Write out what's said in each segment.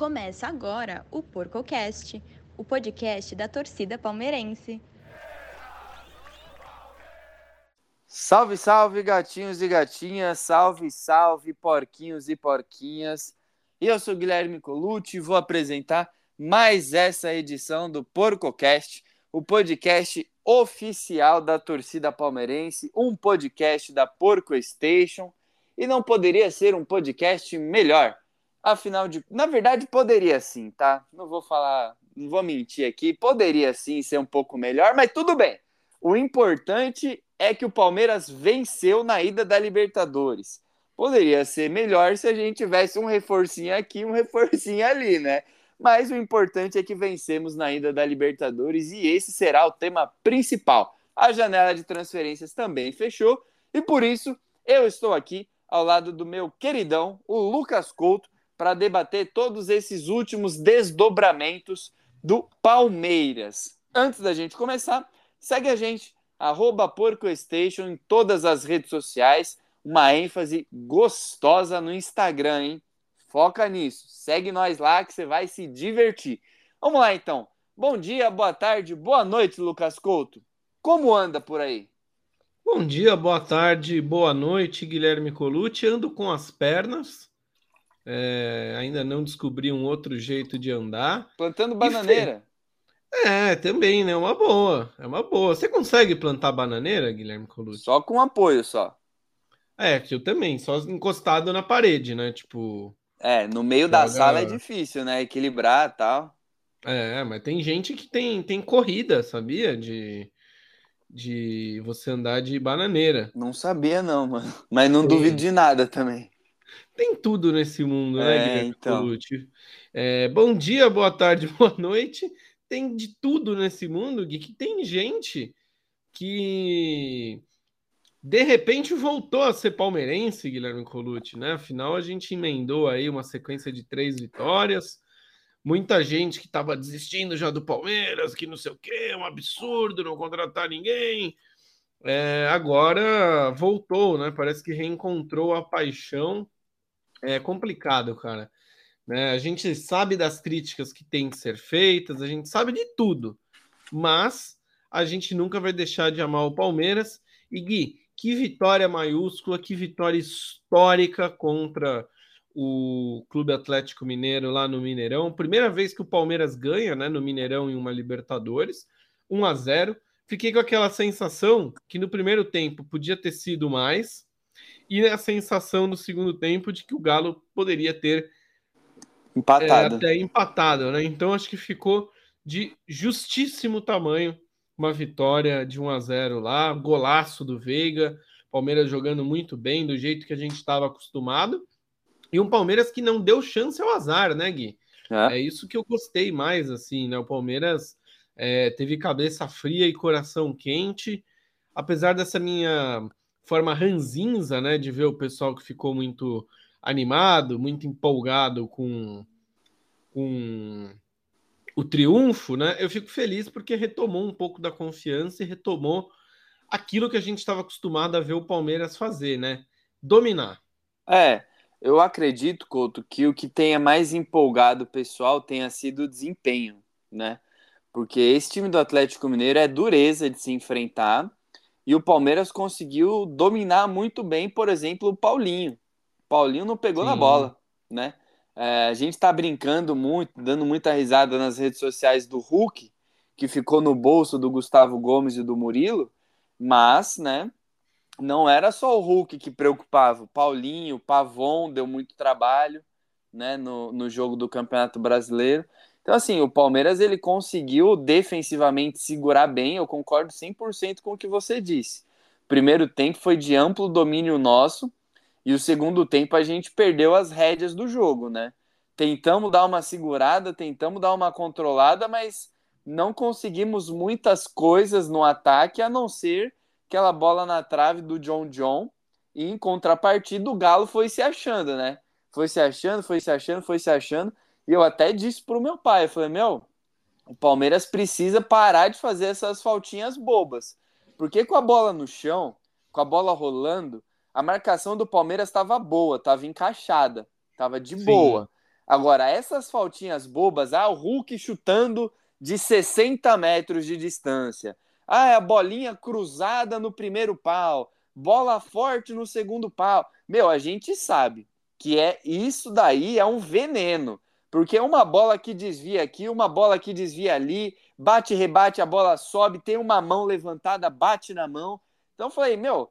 Começa agora o PorcoCast, o podcast da torcida palmeirense. Salve, salve, gatinhos e gatinhas, salve, salve, porquinhos e porquinhas. Eu sou Guilherme Colucci e vou apresentar mais essa edição do PorcoCast, o podcast oficial da torcida palmeirense, um podcast da Porco Station. E não poderia ser um podcast melhor Afinal de. Na verdade, poderia sim, tá? Não vou falar. Não vou mentir aqui. Poderia sim ser um pouco melhor, mas tudo bem. O importante é que o Palmeiras venceu na ida da Libertadores. Poderia ser melhor se a gente tivesse um reforcinho aqui, um reforcinho ali, né? Mas o importante é que vencemos na ida da Libertadores e esse será o tema principal. A janela de transferências também fechou e por isso eu estou aqui ao lado do meu queridão, o Lucas Couto, para debater todos esses últimos desdobramentos do Palmeiras. Antes da gente começar, segue a gente, arroba PorcoStation em todas as redes sociais. Uma ênfase gostosa no Instagram, hein? Foca nisso. Segue nós lá que você vai se divertir. Vamos lá então. Bom dia, boa tarde, boa noite, Lucas Couto. Como anda por aí? Bom dia, boa tarde, boa noite, Guilherme Colucci. Ando com as pernas é, ainda não descobri um outro jeito de andar. Plantando bananeira. É, também, né? Uma boa. É uma boa. Você consegue plantar bananeira, Guilherme Colucci? Só com apoio, só. É, eu também, só encostado na parede, né? Tipo. É, no meio joga... da sala é difícil, né? Equilibrar e tal. É, mas tem gente que tem, tem corrida, sabia? De, de você andar de bananeira. Não sabia, não, mano. Mas não duvido de nada também. Tem tudo nesse mundo, né, é, Guilherme então. É, bom dia, boa tarde, boa noite. Tem de tudo nesse mundo, Gui, que tem gente que de repente voltou a ser palmeirense, Guilherme Colucci, né? Afinal, a gente emendou aí uma sequência de três vitórias. Muita gente que estava desistindo já do Palmeiras, que não sei o que, é um absurdo não contratar ninguém. É, agora voltou, né? Parece que reencontrou a paixão é complicado, cara. Né? A gente sabe das críticas que tem que ser feitas, a gente sabe de tudo, mas a gente nunca vai deixar de amar o Palmeiras. E Gui, que vitória maiúscula, que vitória histórica contra o Clube Atlético Mineiro lá no Mineirão. Primeira vez que o Palmeiras ganha né, no Mineirão em uma Libertadores, 1 a 0. Fiquei com aquela sensação que no primeiro tempo podia ter sido mais, e a sensação no segundo tempo de que o Galo poderia ter empatado. É, até empatado, né? Então acho que ficou de justíssimo tamanho uma vitória de 1 a 0 lá, golaço do Veiga, Palmeiras jogando muito bem, do jeito que a gente estava acostumado. E um Palmeiras que não deu chance ao azar, né, Gui? É, é isso que eu gostei mais, assim, né? O Palmeiras é, teve cabeça fria e coração quente, apesar dessa minha forma ranzinza, né, de ver o pessoal que ficou muito animado, muito empolgado com, com o triunfo, né? Eu fico feliz porque retomou um pouco da confiança e retomou aquilo que a gente estava acostumado a ver o Palmeiras fazer, né? Dominar. É, eu acredito, Couto, que o que tenha mais empolgado o pessoal tenha sido o desempenho, né? Porque esse time do Atlético Mineiro é dureza de se enfrentar e o Palmeiras conseguiu dominar muito bem, por exemplo, o Paulinho. O Paulinho não pegou Sim. na bola, né? É, a gente está brincando muito, dando muita risada nas redes sociais do Hulk, que ficou no bolso do Gustavo Gomes e do Murilo, mas, né, não era só o Hulk que preocupava. O Paulinho, o Pavon deu muito trabalho, né, no, no jogo do Campeonato Brasileiro. Então, assim, o Palmeiras ele conseguiu defensivamente segurar bem, eu concordo 100% com o que você disse. Primeiro tempo foi de amplo domínio nosso, e o segundo tempo a gente perdeu as rédeas do jogo, né? Tentamos dar uma segurada, tentamos dar uma controlada, mas não conseguimos muitas coisas no ataque, a não ser aquela bola na trave do John John, e em contrapartida o Galo foi se achando, né? Foi se achando, foi se achando, foi se achando e eu até disse pro meu pai, eu falei, meu, o Palmeiras precisa parar de fazer essas faltinhas bobas. Porque com a bola no chão, com a bola rolando, a marcação do Palmeiras estava boa, estava encaixada, estava de Sim. boa. Agora, essas faltinhas bobas, ah, o Hulk chutando de 60 metros de distância. Ah, é a bolinha cruzada no primeiro pau, bola forte no segundo pau. Meu, a gente sabe que é isso daí é um veneno, porque uma bola que desvia aqui, uma bola que desvia ali, bate, rebate, a bola sobe, tem uma mão levantada, bate na mão. Então falei, meu,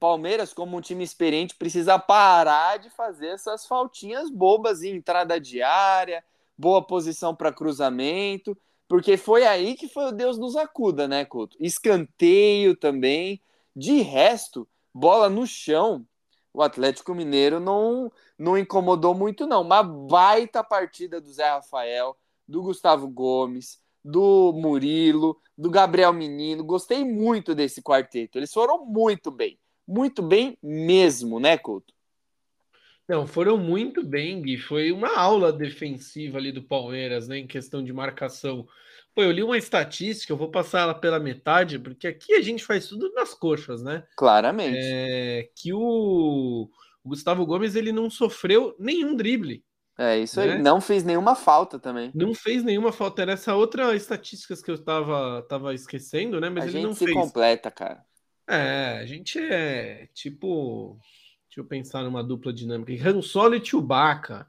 Palmeiras, como um time experiente, precisa parar de fazer essas faltinhas bobas em entrada de área, boa posição para cruzamento, porque foi aí que foi o Deus nos acuda, né, Couto? Escanteio também. De resto, bola no chão, o Atlético Mineiro não, não incomodou muito, não. Uma baita partida do Zé Rafael, do Gustavo Gomes, do Murilo, do Gabriel Menino. Gostei muito desse quarteto. Eles foram muito bem muito bem mesmo, né, Couto? Não, foram muito bem, Gui. Foi uma aula defensiva ali do Palmeiras, né, em questão de marcação. Pô, eu li uma estatística, eu vou passar ela pela metade, porque aqui a gente faz tudo nas coxas, né? Claramente. É, que o, o Gustavo Gomes ele não sofreu nenhum drible. É isso né? aí. Não fez nenhuma falta também. Não fez nenhuma falta. Era essa outra estatística que eu estava tava esquecendo, né? Mas a ele gente não se fez. completa, cara. É, a gente é tipo. Deixa eu pensar numa dupla dinâmica. Han Solo e Chewbacca.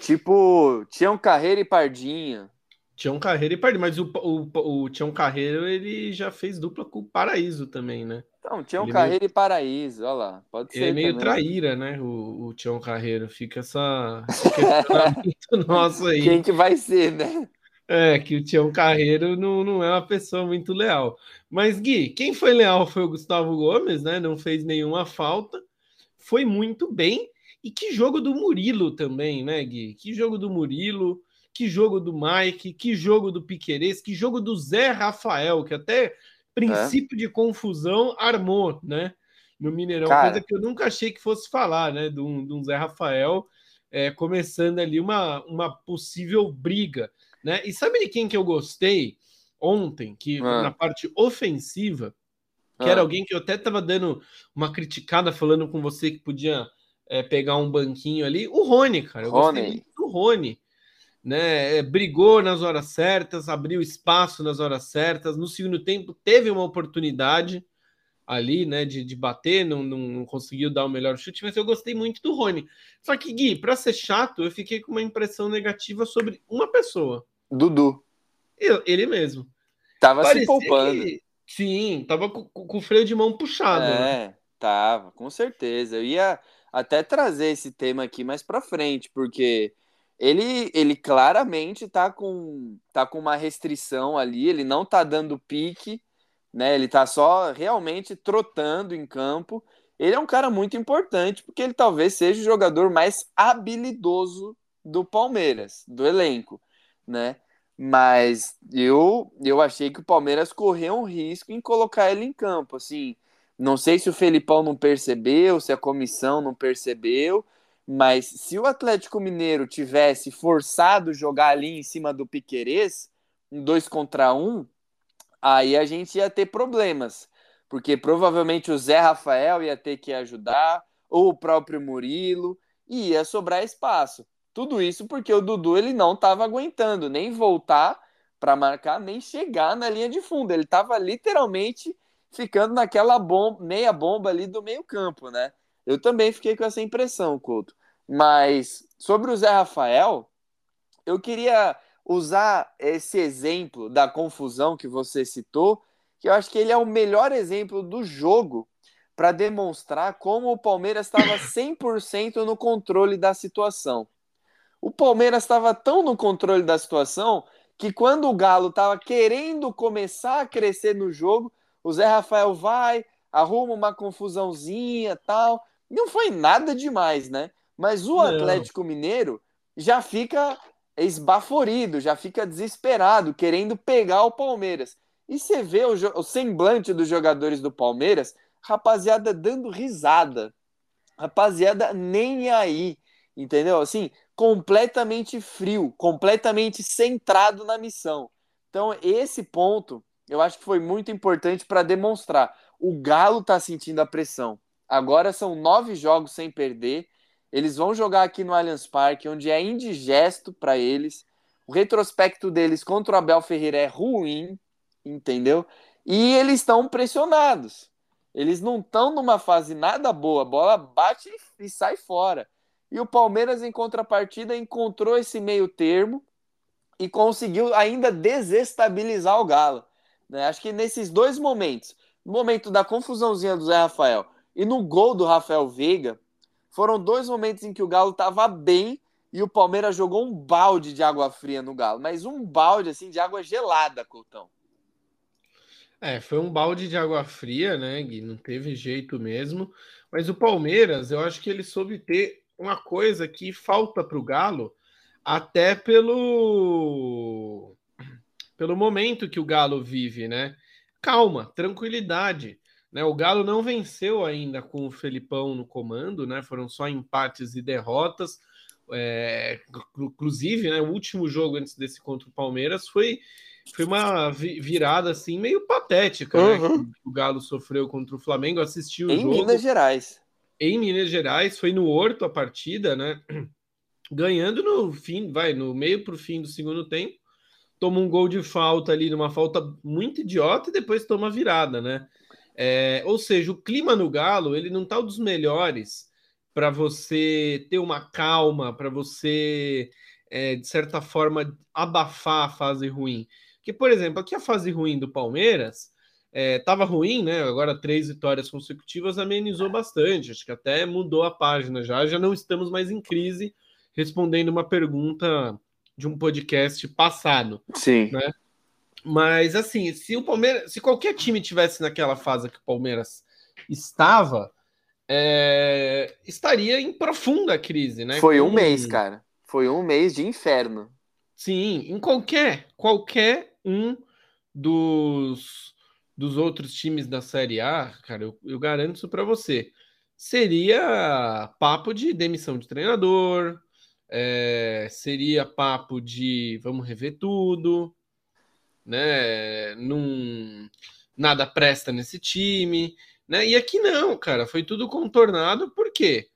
Tipo, Tião Carreiro e Pardinha. Tião Carreiro e Pardinha, mas o, o, o Tião Carreiro ele já fez dupla com o Paraíso também, né? Então, Tião ele Carreiro meio... e Paraíso, olha lá. Pode ser. Ele é meio também. traíra, né? O, o Tião Carreiro. Fica essa. questionamento nosso aí. Quem que vai ser, né? É, que o Tião Carreiro não, não é uma pessoa muito leal. Mas, Gui, quem foi leal foi o Gustavo Gomes, né? Não fez nenhuma falta. Foi muito bem. E que jogo do Murilo também, né, Gui? Que jogo do Murilo, que jogo do Mike, que jogo do Piquerez, que jogo do Zé Rafael, que até princípio é. de confusão armou, né? No Mineirão, Cara. coisa que eu nunca achei que fosse falar, né? De um, de um Zé Rafael é, começando ali uma, uma possível briga. Né? E sabe de quem que eu gostei ontem, que ah. na parte ofensiva, que ah. era alguém que eu até estava dando uma criticada, falando com você que podia é, pegar um banquinho ali, o Rony, cara. Eu Rony. gostei muito do Rony. Né, é, brigou nas horas certas, abriu espaço nas horas certas. No segundo tempo, teve uma oportunidade ali, né, de, de bater, não, não, não, conseguiu dar o melhor chute, mas eu gostei muito do Rony. Só que, Gui, para ser chato, eu fiquei com uma impressão negativa sobre uma pessoa. Dudu. Eu, ele mesmo. Tava Parecia se poupando. Que, sim, tava com, com, o freio de mão puxado. É, né? tava, com certeza. Eu ia até trazer esse tema aqui mais para frente, porque ele, ele claramente tá com, tá com uma restrição ali, ele não tá dando pique, né? Ele tá só realmente trotando em campo. Ele é um cara muito importante, porque ele talvez seja o jogador mais habilidoso do Palmeiras, do elenco né? Mas eu, eu achei que o Palmeiras correu um risco em colocar ele em campo. Assim, não sei se o Felipão não percebeu, se a comissão não percebeu, mas se o Atlético Mineiro tivesse forçado jogar ali em cima do Piquerez, um dois contra um, aí a gente ia ter problemas. Porque provavelmente o Zé Rafael ia ter que ajudar, ou o próprio Murilo, e ia sobrar espaço. Tudo isso porque o Dudu ele não estava aguentando nem voltar para marcar, nem chegar na linha de fundo. Ele estava literalmente ficando naquela bomba, meia bomba ali do meio-campo, né? Eu também fiquei com essa impressão, Couto. Mas sobre o Zé Rafael, eu queria usar esse exemplo da confusão que você citou, que eu acho que ele é o melhor exemplo do jogo para demonstrar como o Palmeiras estava 100% no controle da situação. O Palmeiras estava tão no controle da situação que quando o Galo estava querendo começar a crescer no jogo, o Zé Rafael vai, arruma uma confusãozinha tal. Não foi nada demais, né? Mas o Não. Atlético Mineiro já fica esbaforido, já fica desesperado, querendo pegar o Palmeiras. E você vê o, o semblante dos jogadores do Palmeiras, rapaziada dando risada. Rapaziada nem aí, entendeu? Assim, completamente frio, completamente centrado na missão. Então, esse ponto eu acho que foi muito importante para demonstrar. O Galo está sentindo a pressão. Agora são nove jogos sem perder. Eles vão jogar aqui no Allianz Parque, onde é indigesto para eles. O retrospecto deles contra o Abel Ferreira é ruim, entendeu? E eles estão pressionados. Eles não estão numa fase nada boa. A bola bate e sai fora. E o Palmeiras, em contrapartida, encontrou esse meio termo e conseguiu ainda desestabilizar o Galo. Né? Acho que nesses dois momentos, no momento da confusãozinha do Zé Rafael e no gol do Rafael Veiga, foram dois momentos em que o Galo estava bem e o Palmeiras jogou um balde de água fria no Galo, mas um balde assim de água gelada, Coutão. É, foi um balde de água fria, né, Gui? Não teve jeito mesmo. Mas o Palmeiras, eu acho que ele soube ter uma coisa que falta para o Galo, até pelo pelo momento que o Galo vive, né? Calma, tranquilidade. Né? O Galo não venceu ainda com o Felipão no comando, né? Foram só empates e derrotas. É, inclusive, né, o último jogo antes desse contra o Palmeiras foi, foi uma virada assim meio patética, né, uhum. né, que o Galo sofreu contra o Flamengo. Assistiu o em jogo. Em Minas Gerais. Em Minas Gerais, foi no Horto a partida, né? Ganhando no fim, vai, no meio para o fim do segundo tempo toma um gol de falta ali, numa falta muito idiota, e depois toma virada, né? É, ou seja, o clima no Galo, ele não tá um dos melhores para você ter uma calma, para você, é, de certa forma, abafar a fase ruim. Que, por exemplo, aqui a fase ruim do Palmeiras estava é, ruim, né? Agora três vitórias consecutivas amenizou bastante. Acho que até mudou a página já. Já não estamos mais em crise, respondendo uma pergunta de um podcast passado. Sim. Né? Mas assim, se o Palmeiras, se qualquer time tivesse naquela fase que o Palmeiras estava, é, estaria em profunda crise, né? Foi um mês, cara. Foi um mês de inferno. Sim, em qualquer, qualquer um dos, dos outros times da Série A, cara, eu, eu garanto isso para você. Seria papo de demissão de treinador, é, seria papo de vamos rever tudo, né? Num, nada presta nesse time, né? E aqui não, cara, foi tudo contornado, por quê?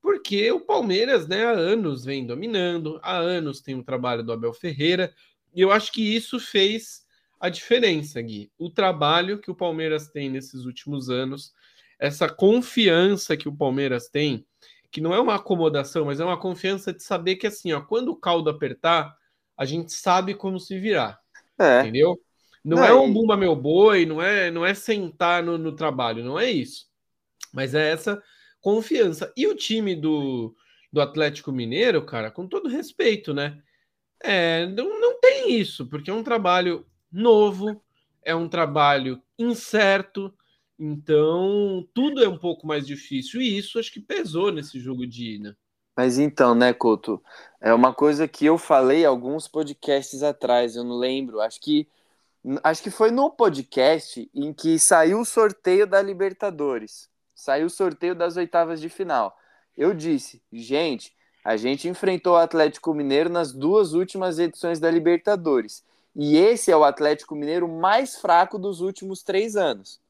Porque o Palmeiras, né, há anos vem dominando, há anos tem o trabalho do Abel Ferreira, e eu acho que isso fez a diferença, Gui. O trabalho que o Palmeiras tem nesses últimos anos, essa confiança que o Palmeiras tem que não é uma acomodação, mas é uma confiança de saber que assim, ó, quando o caldo apertar, a gente sabe como se virar. É. Entendeu? Não, não é um bumba meu boi, não é, não é sentar no, no, trabalho, não é isso. Mas é essa confiança. E o time do, do Atlético Mineiro, cara, com todo respeito, né? É, não, não tem isso, porque é um trabalho novo, é um trabalho incerto, então, tudo é um pouco mais difícil e isso acho que pesou nesse jogo de ida. Mas então, né, Couto? É uma coisa que eu falei alguns podcasts atrás, eu não lembro. Acho que acho que foi no podcast em que saiu o sorteio da Libertadores. Saiu o sorteio das oitavas de final. Eu disse, gente, a gente enfrentou o Atlético Mineiro nas duas últimas edições da Libertadores. E esse é o Atlético Mineiro mais fraco dos últimos três anos.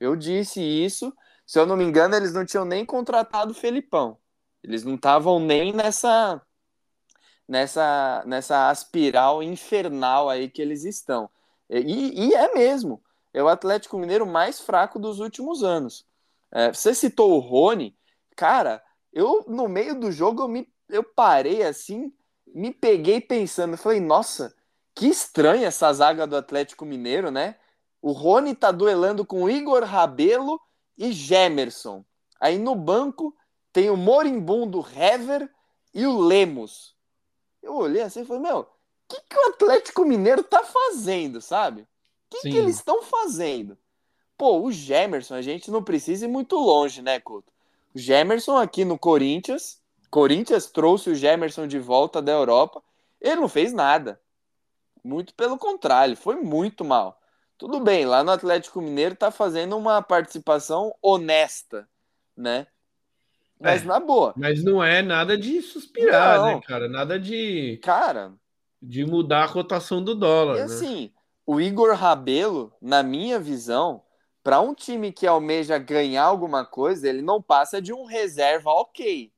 Eu disse isso. Se eu não me engano, eles não tinham nem contratado o Felipão. Eles não estavam nem nessa nessa nessa aspiral infernal aí que eles estão. E, e é mesmo. É o Atlético Mineiro mais fraco dos últimos anos. É, você citou o Rony, cara. Eu no meio do jogo eu me eu parei assim, me peguei pensando, falei, nossa, que estranha essa zaga do Atlético Mineiro, né? O Rony tá duelando com Igor Rabelo e Gemerson. Aí no banco tem o moribundo Hever e o Lemos. Eu olhei assim e falei, meu, o que, que o Atlético Mineiro tá fazendo, sabe? O que, que eles estão fazendo? Pô, o Gemerson, a gente não precisa ir muito longe, né, Couto? O Gemerson aqui no Corinthians, Corinthians trouxe o Gemerson de volta da Europa, ele não fez nada. Muito pelo contrário, foi muito mal. Tudo bem, lá no Atlético Mineiro tá fazendo uma participação honesta, né? Mas é, na boa. Mas não é nada de suspirar, não. né, cara? Nada de. Cara. De mudar a cotação do dólar. E né? assim, o Igor Rabelo, na minha visão, para um time que almeja ganhar alguma coisa, ele não passa de um reserva ok.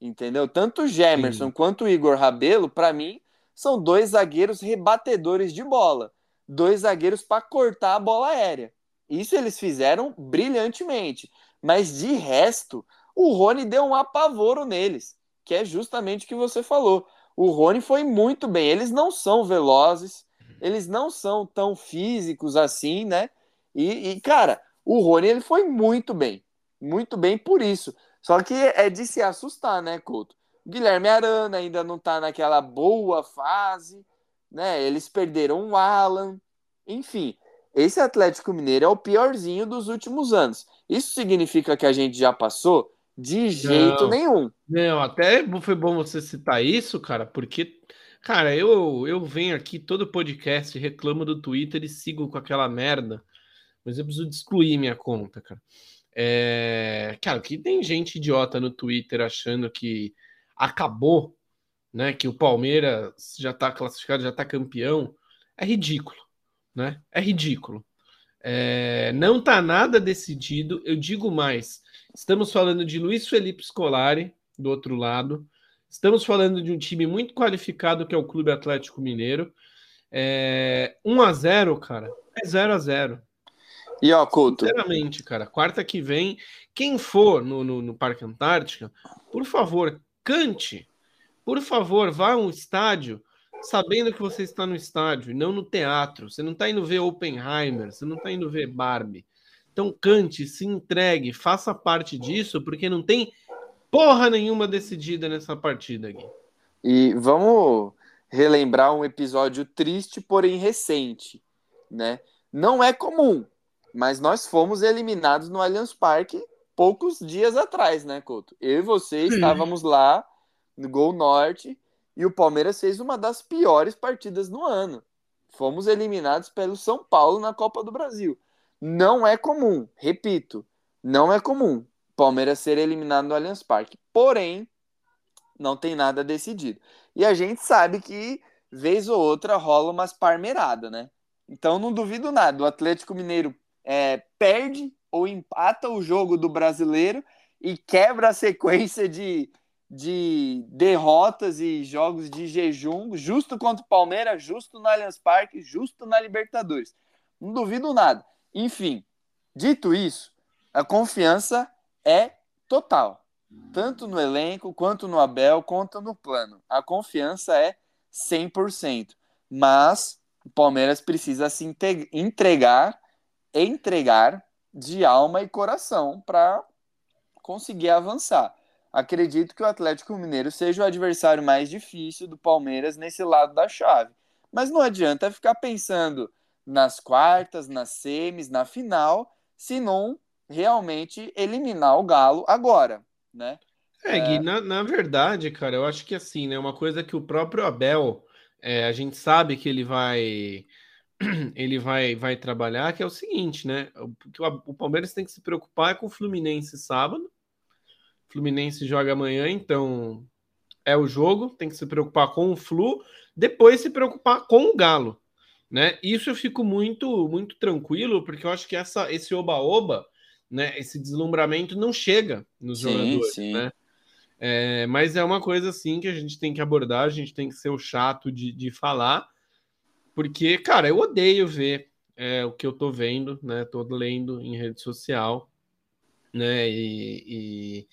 Entendeu? Tanto o Gemerson Sim. quanto o Igor Rabelo, para mim, são dois zagueiros rebatedores de bola. Dois zagueiros para cortar a bola aérea. Isso eles fizeram brilhantemente. Mas de resto, o Rony deu um apavoro neles, que é justamente o que você falou. O Rony foi muito bem. Eles não são velozes, eles não são tão físicos assim, né? E, e, cara, o Rony ele foi muito bem. Muito bem por isso. Só que é de se assustar, né, Couto? Guilherme Arana ainda não tá naquela boa fase, né? Eles perderam o Alan. Enfim, esse Atlético Mineiro é o piorzinho dos últimos anos. Isso significa que a gente já passou? De jeito Não. nenhum. Não, até foi bom você citar isso, cara, porque, cara, eu, eu venho aqui todo podcast, reclamo do Twitter e sigo com aquela merda, mas eu preciso excluir minha conta, cara. É, cara, que tem gente idiota no Twitter achando que acabou, né? Que o Palmeiras já tá classificado, já tá campeão. É ridículo, né? É ridículo. É, não tá nada decidido. Eu digo mais. Estamos falando de Luiz Felipe Scolari, do outro lado. Estamos falando de um time muito qualificado que é o Clube Atlético Mineiro. É, 1 a 0 cara. É 0 a 0 E ó, Couto, Sinceramente, cara, quarta que vem, quem for no, no, no Parque Antártica, por favor, cante. Por favor, vá a um estádio sabendo que você está no estádio e não no teatro. Você não está indo ver Oppenheimer, você não está indo ver Barbie. Então cante, se entregue, faça parte disso, porque não tem porra nenhuma decidida nessa partida aqui. E vamos relembrar um episódio triste, porém recente, né? Não é comum, mas nós fomos eliminados no Allianz Parque poucos dias atrás, né, Couto? Eu e você Sim. estávamos lá no Gol Norte e o Palmeiras fez uma das piores partidas no ano. Fomos eliminados pelo São Paulo na Copa do Brasil. Não é comum, repito, não é comum Palmeiras ser eliminado no Allianz Parque. Porém, não tem nada decidido. E a gente sabe que, vez ou outra, rola umas parmeiradas, né? Então não duvido nada. O Atlético Mineiro é, perde ou empata o jogo do brasileiro e quebra a sequência de, de derrotas e jogos de jejum, justo contra o Palmeiras, justo no Allianz Parque, justo na Libertadores. Não duvido nada. Enfim, dito isso, a confiança é total tanto no elenco, quanto no Abel, quanto no plano. A confiança é 100%. Mas o Palmeiras precisa se entregar, entregar de alma e coração para conseguir avançar. Acredito que o Atlético Mineiro seja o adversário mais difícil do Palmeiras nesse lado da chave. Mas não adianta ficar pensando nas quartas, nas semis, na final, se não realmente eliminar o Galo agora né? É, Gui, na, na, verdade, cara, eu acho que assim, né? Uma coisa que o próprio Abel, é, a gente sabe que ele vai ele vai, vai trabalhar, que é o seguinte, né? O, o Palmeiras tem que se preocupar é com o Fluminense sábado. O Fluminense joga amanhã, então é o jogo, tem que se preocupar com o Flu, depois se preocupar com o Galo, né? Isso eu fico muito muito tranquilo, porque eu acho que essa esse oba-oba né, esse deslumbramento não chega nos sim, jogadores, sim. né? É, mas é uma coisa assim que a gente tem que abordar, a gente tem que ser o chato de, de falar, porque, cara, eu odeio ver é, o que eu tô vendo, né? Tô lendo em rede social, né? E, e,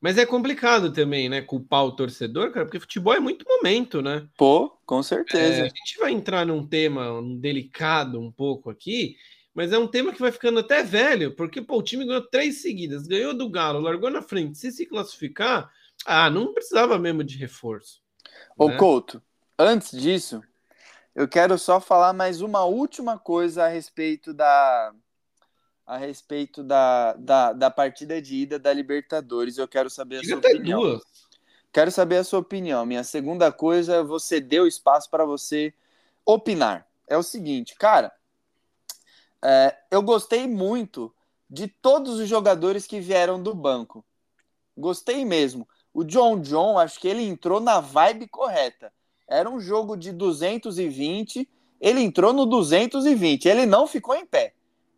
Mas é complicado também, né? Culpar o torcedor, cara, porque futebol é muito momento, né? Pô, com certeza. É, a gente vai entrar num tema delicado um pouco aqui, mas é um tema que vai ficando até velho, porque pô, o time ganhou três seguidas, ganhou do Galo, largou na frente. Se se classificar, ah, não precisava mesmo de reforço. Ô, né? Couto, antes disso, eu quero só falar mais uma última coisa a respeito da a respeito da, da, da partida de ida da Libertadores. Eu quero saber a Diga sua opinião. duas. Quero saber a sua opinião. Minha segunda coisa, você deu espaço para você opinar. É o seguinte, cara, é, eu gostei muito de todos os jogadores que vieram do banco. Gostei mesmo. O John John, acho que ele entrou na vibe correta. Era um jogo de 220, ele entrou no 220, ele não ficou em pé.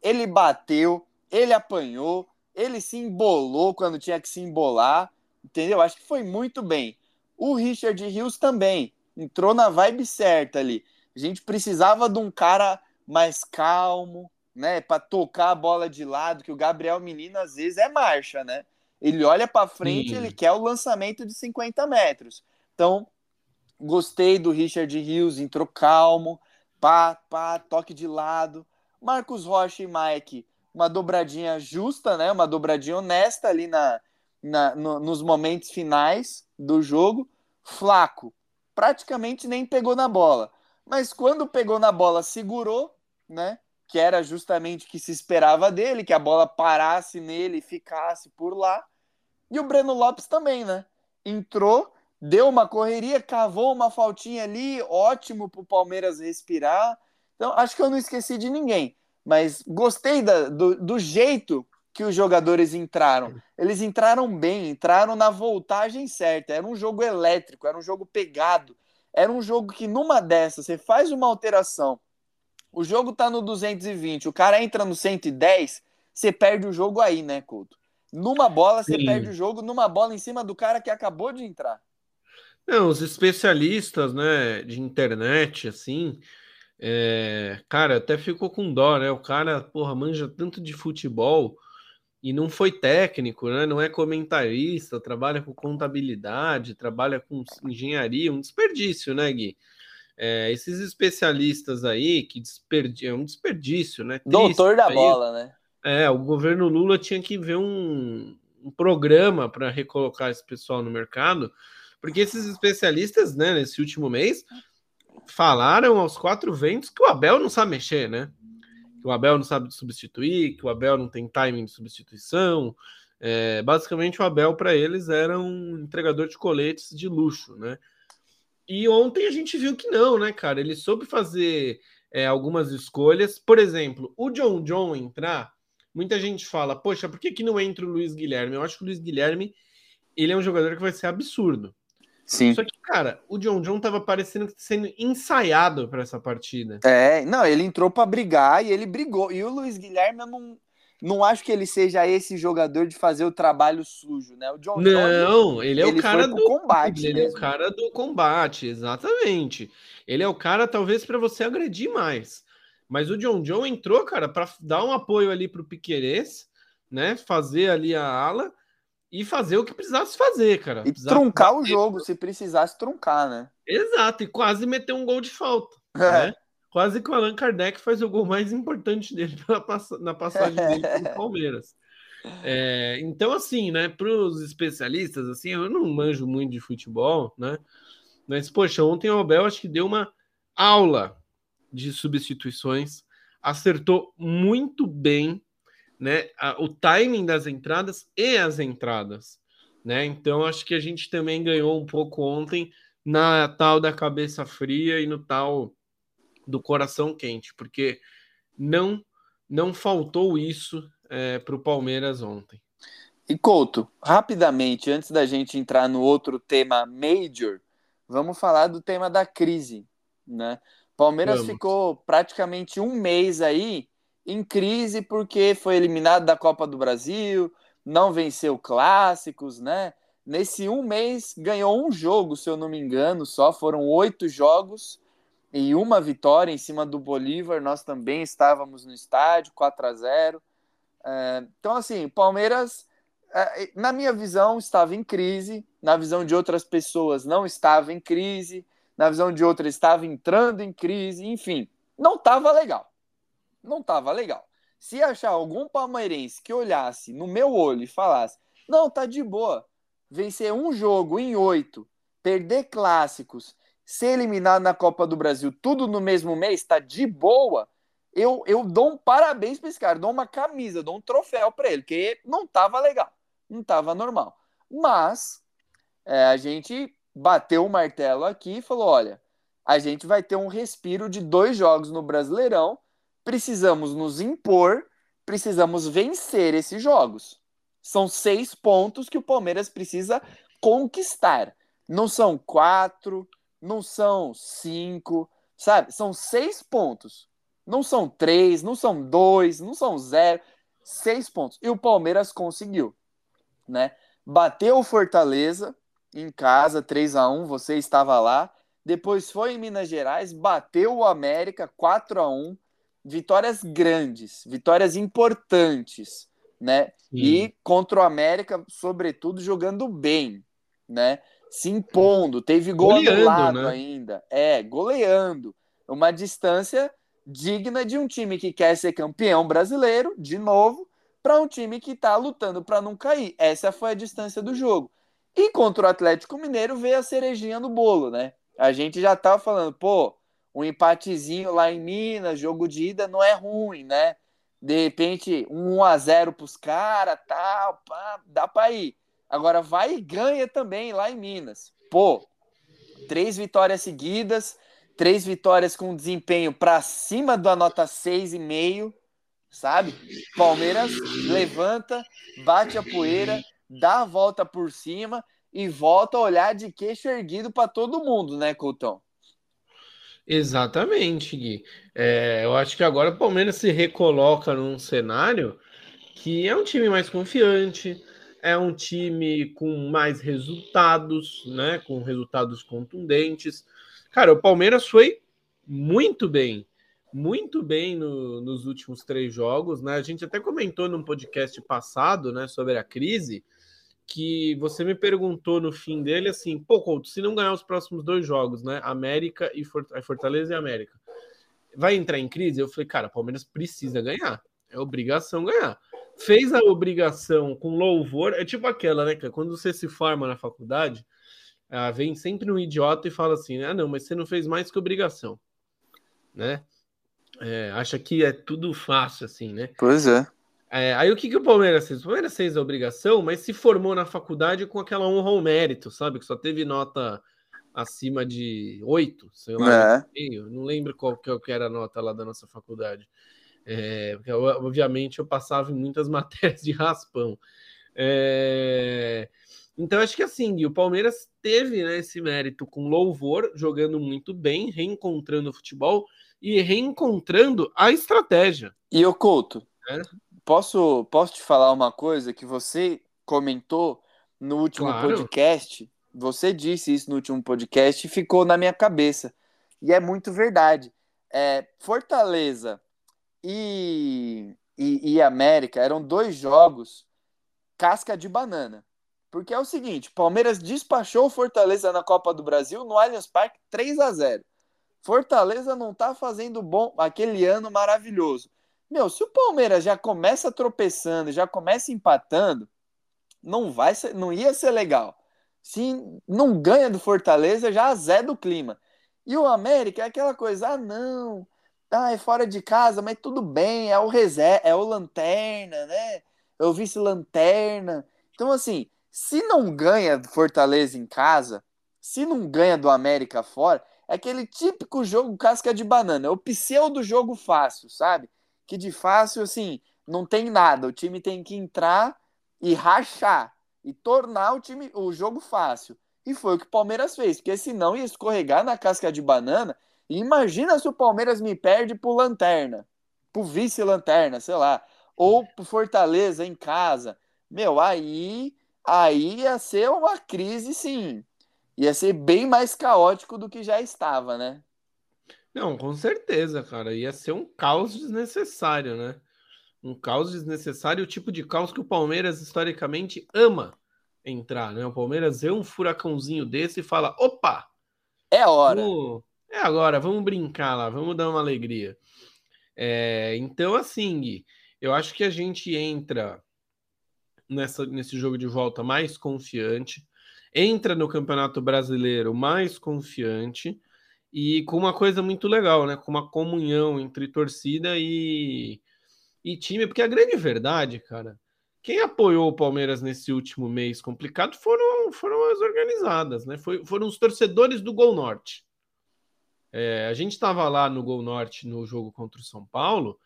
Ele bateu, ele apanhou, ele se embolou quando tinha que se embolar. entendeu? Acho que foi muito bem. O Richard Rios também entrou na vibe certa ali. A gente precisava de um cara mais calmo, né, para tocar a bola de lado, que o Gabriel Menino às vezes é marcha, né? Ele olha para frente, Sim. ele quer o lançamento de 50 metros. Então, gostei do Richard Rios, entrou calmo, pá, pá, toque de lado. Marcos Rocha e Mike, uma dobradinha justa, né? Uma dobradinha honesta ali na, na no, nos momentos finais do jogo. Flaco, praticamente nem pegou na bola. Mas quando pegou na bola, segurou, né? Que era justamente o que se esperava dele, que a bola parasse nele e ficasse por lá. E o Breno Lopes também, né? Entrou, deu uma correria, cavou uma faltinha ali, ótimo para o Palmeiras respirar. Então, acho que eu não esqueci de ninguém, mas gostei da, do, do jeito que os jogadores entraram. Eles entraram bem, entraram na voltagem certa. Era um jogo elétrico, era um jogo pegado. Era um jogo que numa dessas você faz uma alteração. O jogo tá no 220, o cara entra no 110, você perde o jogo aí, né, Couto? Numa bola você Sim. perde o jogo, numa bola em cima do cara que acabou de entrar. Não, os especialistas, né, de internet, assim, é, cara, até ficou com dó, né? O cara, porra, manja tanto de futebol e não foi técnico, né? Não é comentarista, trabalha com contabilidade, trabalha com engenharia, um desperdício, né, Gui? É, esses especialistas aí que desperdício, é um desperdício, né? Triste, Doutor da aí, bola, né? É, o governo Lula tinha que ver um, um programa para recolocar esse pessoal no mercado, porque esses especialistas, né, nesse último mês, falaram aos quatro ventos que o Abel não sabe mexer, né? Que o Abel não sabe substituir, que o Abel não tem timing de substituição. É, basicamente, o Abel para eles era um entregador de coletes de luxo, né? E ontem a gente viu que não, né, cara? Ele soube fazer é, algumas escolhas. Por exemplo, o John John entrar Muita gente fala, poxa, por que, que não entra o Luiz Guilherme? Eu acho que o Luiz Guilherme ele é um jogador que vai ser absurdo. Sim. Só que, cara, o John John tava parecendo sendo ensaiado para essa partida. É, não, ele entrou para brigar e ele brigou. E o Luiz Guilherme, eu não, não acho que ele seja esse jogador de fazer o trabalho sujo, né? O John Não, John, ele, ele é o cara do combate. Ele mesmo. é o cara do combate, exatamente. Ele é o cara, talvez, para você agredir mais. Mas o John John entrou, cara, para dar um apoio ali para o Piquerez, né? Fazer ali a ala e fazer o que precisasse fazer, cara. E truncar o jogo, se precisasse truncar, né? Exato, e quase meter um gol de falta. É. Né? Quase que o Allan Kardec faz o gol mais importante dele na passagem dele pelo Palmeiras. É, então, assim, né, para os especialistas, assim, eu não manjo muito de futebol, né? Mas, poxa, ontem o Abel acho que deu uma aula de substituições, acertou muito bem né, a, o timing das entradas e as entradas. Né? Então, acho que a gente também ganhou um pouco ontem na tal da cabeça fria e no tal do coração quente, porque não não faltou isso é, para o Palmeiras ontem. E Couto, rapidamente, antes da gente entrar no outro tema major, vamos falar do tema da crise, né? Palmeiras Vamos. ficou praticamente um mês aí em crise porque foi eliminado da Copa do Brasil, não venceu clássicos, né? Nesse um mês ganhou um jogo, se eu não me engano, só foram oito jogos e uma vitória em cima do Bolívar. Nós também estávamos no estádio, 4 a 0 é, Então, assim, Palmeiras, é, na minha visão, estava em crise, na visão de outras pessoas, não estava em crise na visão de outra, estava entrando em crise, enfim, não estava legal. Não estava legal. Se achar algum palmeirense que olhasse no meu olho e falasse: não, tá de boa, vencer um jogo em oito, perder clássicos, ser eliminado na Copa do Brasil, tudo no mesmo mês, tá de boa. Eu, eu dou um parabéns para esse cara, dou uma camisa, dou um troféu para ele, porque não tava legal, não tava normal. Mas é, a gente bateu o martelo aqui e falou: olha, a gente vai ter um respiro de dois jogos no Brasileirão, precisamos nos impor, precisamos vencer esses jogos. São seis pontos que o Palmeiras precisa conquistar. Não são quatro, não são cinco, sabe? São seis pontos. Não são três, não são dois, não são zero. Seis pontos. E o Palmeiras conseguiu, né? bateu o Fortaleza em casa, 3 a 1 você estava lá. Depois foi em Minas Gerais, bateu o América 4 a 1 vitórias grandes, vitórias importantes, né? Sim. E contra o América, sobretudo, jogando bem, né? Se impondo, teve gol goleando, anulado né? ainda. É, goleando. Uma distância digna de um time que quer ser campeão brasileiro, de novo, para um time que está lutando para não cair. Essa foi a distância do jogo. E contra o Atlético Mineiro veio a cerejinha no bolo, né? A gente já estava falando, pô, um empatezinho lá em Minas, jogo de ida não é ruim, né? De repente, um 1 a 0 pros caras, tal, pá, dá para ir. Agora vai e ganha também lá em Minas. Pô, três vitórias seguidas, três vitórias com desempenho para cima da nota 6,5, sabe? Palmeiras levanta, bate a poeira, dá a volta por cima e volta a olhar de queixo erguido para todo mundo, né, Coutão? Exatamente, Gui. É, eu acho que agora o Palmeiras se recoloca num cenário que é um time mais confiante, é um time com mais resultados, né? Com resultados contundentes. Cara, o Palmeiras foi muito bem, muito bem no, nos últimos três jogos, né? A gente até comentou num podcast passado, né, sobre a crise que você me perguntou no fim dele assim, pô, Couto, se não ganhar os próximos dois jogos, né, América e Fortaleza e América, vai entrar em crise? Eu falei, cara, Palmeiras precisa ganhar, é obrigação ganhar. Fez a obrigação com louvor, é tipo aquela, né, quando você se forma na faculdade, ah, vem sempre um idiota e fala assim, ah, não, mas você não fez mais que obrigação, né? É, acha que é tudo fácil assim, né? Pois é. É, aí o que, que o Palmeiras fez? O Palmeiras fez a obrigação, mas se formou na faculdade com aquela honra ao mérito, sabe? Que só teve nota acima de oito, sei lá, é. não lembro qual que era a nota lá da nossa faculdade. É, porque, obviamente eu passava em muitas matérias de raspão. É, então acho que assim, o Palmeiras teve né, esse mérito com louvor, jogando muito bem, reencontrando o futebol e reencontrando a estratégia. E o Couto, é? Posso, posso te falar uma coisa que você comentou no último claro. podcast? Você disse isso no último podcast e ficou na minha cabeça. E é muito verdade. É, Fortaleza e, e, e América eram dois jogos casca de banana. Porque é o seguinte, Palmeiras despachou o Fortaleza na Copa do Brasil no Allianz Parque 3 a 0. Fortaleza não tá fazendo bom aquele ano maravilhoso. Meu, se o Palmeiras já começa tropeçando, já começa empatando, não vai ser, não ia ser legal. Se não ganha do Fortaleza, já azeda do clima. E o América é aquela coisa, ah, não, ah, é fora de casa, mas tudo bem, é o reserva, é o lanterna, né? Eu vice lanterna. Então, assim, se não ganha do Fortaleza em casa, se não ganha do América fora, é aquele típico jogo casca de banana, é o pseudo jogo fácil, sabe? Que de fácil, assim, não tem nada. O time tem que entrar e rachar e tornar o time o jogo fácil. E foi o que o Palmeiras fez, porque senão ia escorregar na casca de banana. E imagina se o Palmeiras me perde pro Lanterna, pro vice-lanterna, sei lá, ou pro Fortaleza em casa. Meu, aí aí ia ser uma crise, sim. Ia ser bem mais caótico do que já estava, né? Não, com certeza, cara. Ia ser um caos desnecessário, né? Um caos desnecessário, o tipo de caos que o Palmeiras historicamente ama entrar, né? O Palmeiras vê um furacãozinho desse e fala: opa! É hora. Vamos... É agora, vamos brincar lá, vamos dar uma alegria. É, então, assim, Gui, eu acho que a gente entra nessa, nesse jogo de volta mais confiante, entra no Campeonato Brasileiro mais confiante e com uma coisa muito legal, né? Com uma comunhão entre torcida e, e time, porque a grande verdade, cara, quem apoiou o Palmeiras nesse último mês complicado foram, foram as organizadas, né? Foi, foram os torcedores do Gol Norte. É, a gente estava lá no Gol Norte no jogo contra o São Paulo.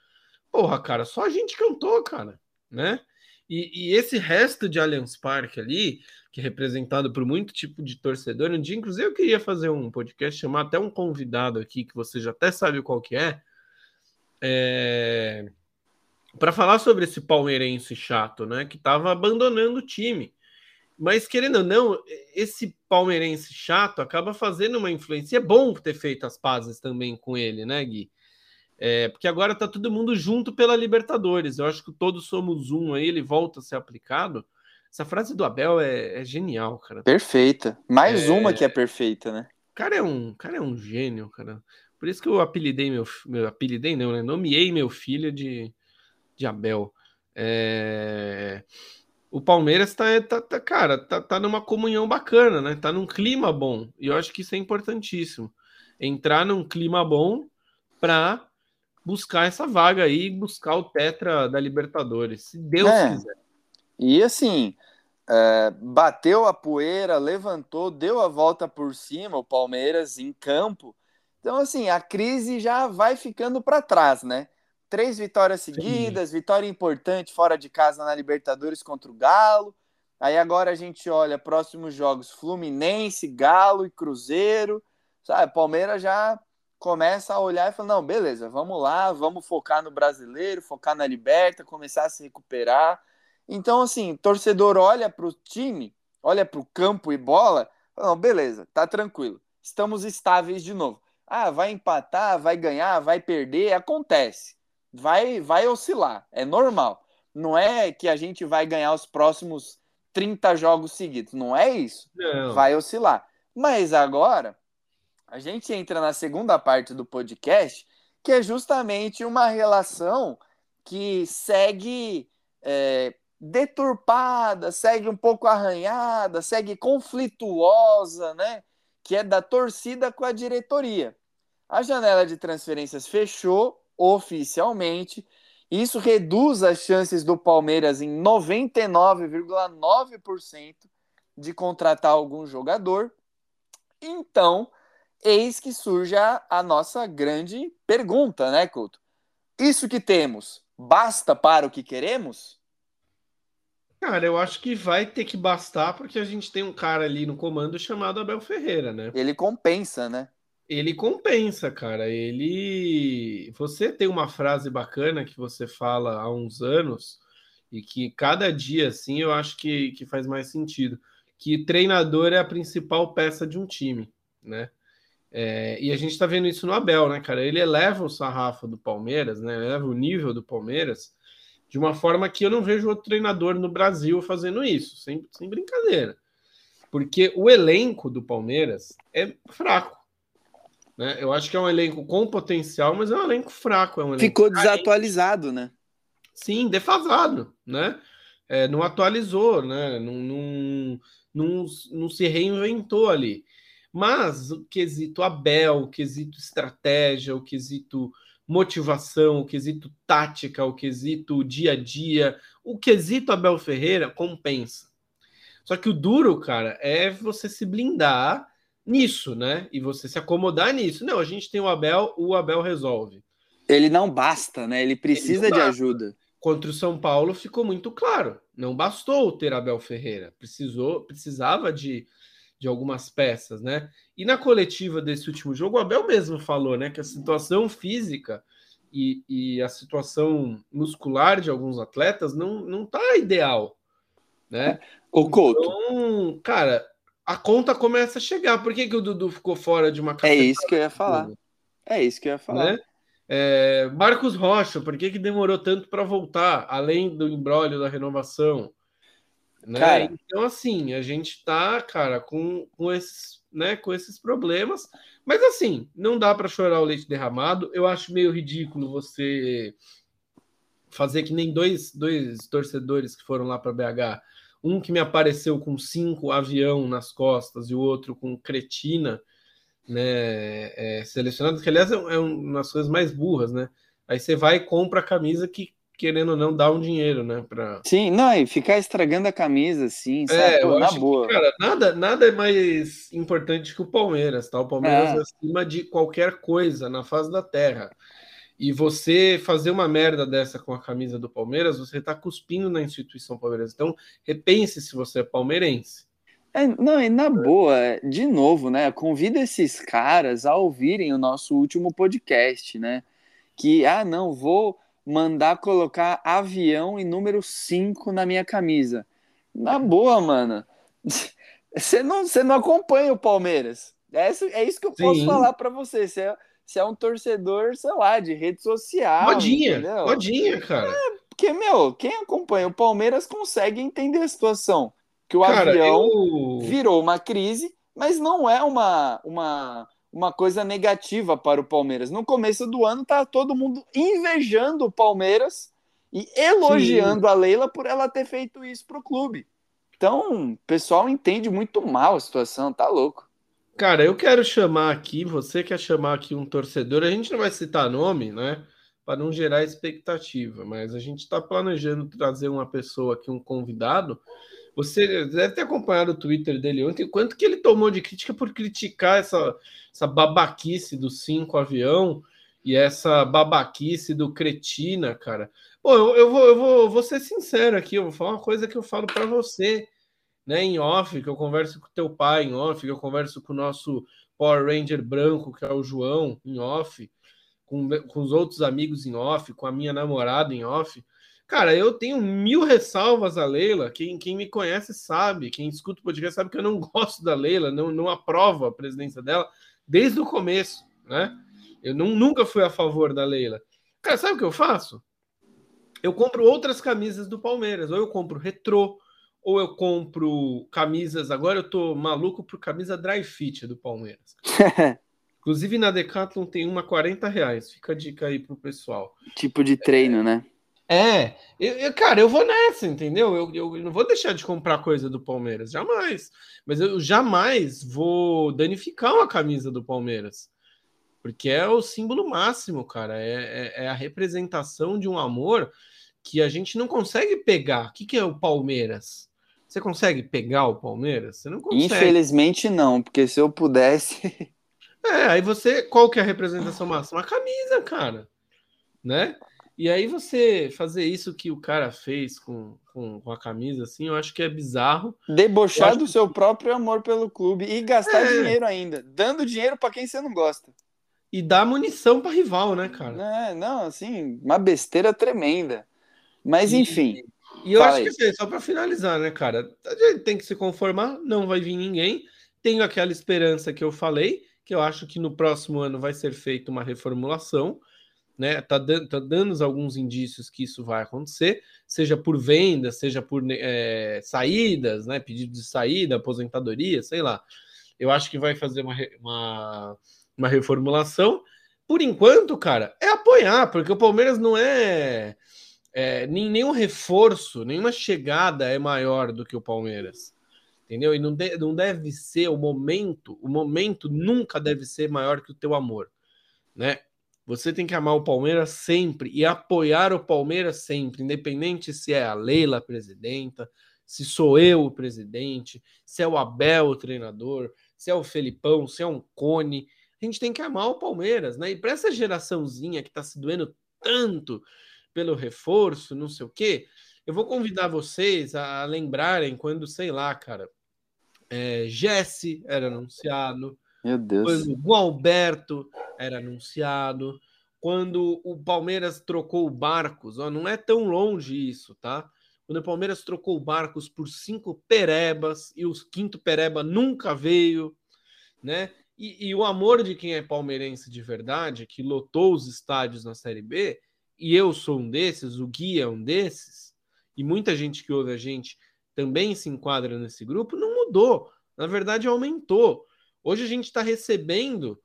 Porra, cara, só a gente cantou, cara, né? E, e, esse resto de Allianz Parque ali, que é representado por muito tipo de torcedor, um dia, inclusive, eu queria fazer um podcast, chamar até um convidado aqui, que você já até sabe qual que é, é... para falar sobre esse palmeirense chato, né, que estava abandonando o time. Mas querendo ou não, esse palmeirense chato acaba fazendo uma influência. É bom ter feito as pazes também com ele, né, Gui? É, porque agora tá todo mundo junto pela Libertadores. Eu acho que todos somos um aí, ele volta a ser aplicado. Essa frase do Abel é, é genial, cara. Perfeita. Mais é... uma que é perfeita, né? O cara é um, cara é um gênio, cara. Por isso que eu apelidei meu, meu apelidei não, né? Nomeei meu filho de, de Abel. É... O Palmeiras tá, tá, tá, cara, tá, tá numa comunhão bacana, né? Tá num clima bom. E eu acho que isso é importantíssimo. Entrar num clima bom para buscar essa vaga aí, buscar o Tetra da Libertadores, se Deus é. quiser. E assim, é, bateu a poeira, levantou, deu a volta por cima, o Palmeiras em campo. Então, assim, a crise já vai ficando para trás, né? Três vitórias seguidas, Sim. vitória importante fora de casa na Libertadores contra o Galo. Aí agora a gente olha próximos jogos: Fluminense, Galo e Cruzeiro. Sabe, Palmeiras já começa a olhar e fala: não, beleza, vamos lá, vamos focar no brasileiro, focar na liberta, começar a se recuperar. Então, assim, torcedor olha para o time, olha para o campo e bola, não, beleza, tá tranquilo, estamos estáveis de novo. Ah, vai empatar, vai ganhar, vai perder, acontece. Vai, vai oscilar, é normal. Não é que a gente vai ganhar os próximos 30 jogos seguidos, não é isso. Não. Vai oscilar. Mas agora, a gente entra na segunda parte do podcast, que é justamente uma relação que segue é, deturpada, segue um pouco arranhada, segue conflituosa, né? Que é da torcida com a diretoria. A janela de transferências fechou oficialmente. Isso reduz as chances do Palmeiras em 99,9% de contratar algum jogador. Então, eis que surge a, a nossa grande pergunta, né, Couto? Isso que temos basta para o que queremos? Cara, eu acho que vai ter que bastar porque a gente tem um cara ali no comando chamado Abel Ferreira, né? Ele compensa, né? Ele compensa, cara. Ele. Você tem uma frase bacana que você fala há uns anos e que cada dia, assim, eu acho que, que faz mais sentido. Que treinador é a principal peça de um time, né? É, e a gente tá vendo isso no Abel, né, cara? Ele eleva o sarrafo do Palmeiras, né? Eleva o nível do Palmeiras de uma forma que eu não vejo outro treinador no Brasil fazendo isso, sem, sem brincadeira. Porque o elenco do Palmeiras é fraco. Né? Eu acho que é um elenco com potencial, mas é um elenco fraco. É um elenco Ficou desatualizado, né? Sim, defasado, né? É, não atualizou, né? Não, não, não, não se reinventou ali. Mas o quesito Abel, o quesito estratégia, o quesito motivação, o quesito tática, o quesito dia a dia, o quesito Abel Ferreira compensa. Só que o duro, cara, é você se blindar nisso, né? E você se acomodar nisso. Não, a gente tem o Abel, o Abel resolve. Ele não basta, né? Ele precisa Ele de ajuda. Contra o São Paulo ficou muito claro. Não bastou ter Abel Ferreira, precisou, precisava de de algumas peças, né? E na coletiva desse último jogo, o Abel mesmo falou, né, que a situação física e, e a situação muscular de alguns atletas não, não tá ideal, né? O Couto. Então, cara, a conta começa a chegar. Por que, que o Dudu ficou fora de uma É isso que eu ia falar. É isso que eu ia falar. Né? É, Marcos Rocha, por que, que demorou tanto para voltar, além do embrólio da renovação? Né? Então, assim, a gente tá, cara, com, com, esses, né, com esses problemas. Mas, assim, não dá para chorar o leite derramado. Eu acho meio ridículo você fazer que nem dois, dois torcedores que foram lá para BH. Um que me apareceu com cinco avião nas costas e o outro com cretina, né? É, selecionado, que aliás é, é uma das coisas mais burras, né? Aí você vai e compra a camisa que querendo ou não, dar um dinheiro, né? Pra... Sim, não, e ficar estragando a camisa, assim, sabe? É, Pô, na boa. Que, cara, nada, nada é mais importante que o Palmeiras, tá? O Palmeiras é. acima de qualquer coisa na face da terra. E você fazer uma merda dessa com a camisa do Palmeiras, você tá cuspindo na instituição Palmeiras. Então, repense se você é palmeirense. É, não, e na boa, de novo, né? Convida esses caras a ouvirem o nosso último podcast, né? Que, ah, não, vou mandar colocar avião e número 5 na minha camisa. Na boa, mano. Você não, você não acompanha o Palmeiras. É isso, é isso que eu posso Sim. falar para você. Você é, você é um torcedor, sei lá, de rede social. Modinha, entendeu? modinha, cara. É, porque, meu, quem acompanha o Palmeiras consegue entender a situação. Que o cara, avião eu... virou uma crise, mas não é uma, uma, uma coisa negativa para o Palmeiras. No começo do ano, tá todo mundo invejando o Palmeiras e elogiando Sim. a Leila por ela ter feito isso para o clube. Então, o pessoal entende muito mal a situação, tá louco. Cara, eu quero chamar aqui, você quer chamar aqui um torcedor, a gente não vai citar nome, né? Para não gerar expectativa, mas a gente está planejando trazer uma pessoa aqui, um convidado. Você deve ter acompanhado o Twitter dele ontem, quanto que ele tomou de crítica por criticar essa, essa babaquice do cinco avião e essa babaquice do cretina, cara. Pô, eu, eu, vou, eu vou, vou ser sincero aqui, eu vou falar uma coisa que eu falo para você, né, em off, que eu converso com teu pai em off, que eu converso com o nosso Power Ranger branco, que é o João, em off, com, com os outros amigos em off, com a minha namorada em off. Cara, eu tenho mil ressalvas a Leila. Quem, quem me conhece sabe, quem escuta o podcast sabe que eu não gosto da Leila, não, não aprovo a presidência dela desde o começo, né? Eu não, nunca fui a favor da Leila. Cara, sabe o que eu faço? eu compro outras camisas do Palmeiras. Ou eu compro retrô, ou eu compro camisas. Agora eu tô maluco por camisa dry fit do Palmeiras. Inclusive na Decathlon tem uma 40 reais. Fica a dica aí pro pessoal. Tipo de treino, é, né? É, eu, eu, cara, eu vou nessa, entendeu? Eu, eu, eu, não vou deixar de comprar coisa do Palmeiras, jamais. Mas eu jamais vou danificar uma camisa do Palmeiras. Porque é o símbolo máximo, cara. É, é, é a representação de um amor que a gente não consegue pegar. O que, que é o Palmeiras? Você consegue pegar o Palmeiras? Você não consegue. Infelizmente não, porque se eu pudesse. É, aí você. Qual que é a representação máxima? A camisa, cara. Né? E aí você fazer isso que o cara fez com, com, com a camisa, assim, eu acho que é bizarro. Debochar do seu próprio amor pelo clube e gastar é. dinheiro ainda. Dando dinheiro para quem você não gosta. E dar munição para rival, né, cara? É, não, assim, uma besteira tremenda. Mas enfim. E, e eu acho que assim, só para finalizar, né, cara? A gente tem que se conformar, não vai vir ninguém. Tenho aquela esperança que eu falei, que eu acho que no próximo ano vai ser feita uma reformulação, né? Tá, dando, tá dando alguns indícios que isso vai acontecer, seja por venda, seja por é, saídas, né? Pedido de saída, aposentadoria, sei lá. Eu acho que vai fazer uma, uma, uma reformulação. Por enquanto, cara, é apoiar, porque o Palmeiras não é é, nenhum reforço, nenhuma chegada é maior do que o Palmeiras. Entendeu? E não, de, não deve ser o momento, o momento nunca deve ser maior que o teu amor, né? Você tem que amar o Palmeiras sempre e apoiar o Palmeiras sempre, independente se é a Leila a presidenta, se sou eu o presidente, se é o Abel o treinador, se é o Felipão, se é um Cone. A gente tem que amar o Palmeiras, né? E para essa geraçãozinha que está se doendo tanto pelo reforço, não sei o quê. Eu vou convidar vocês a lembrarem quando, sei lá, cara, é, Jesse era anunciado, Meu Deus. quando o Alberto era anunciado, quando o Palmeiras trocou o Barcos, ó, não é tão longe isso, tá? Quando o Palmeiras trocou o Barcos por cinco perebas e o quinto pereba nunca veio, né? E, e, o amor de quem é palmeirense de verdade, que lotou os estádios na Série B, e eu sou um desses, o Gui é um desses, e muita gente que ouve a gente também se enquadra nesse grupo, não mudou. Na verdade, aumentou. Hoje a gente está recebendo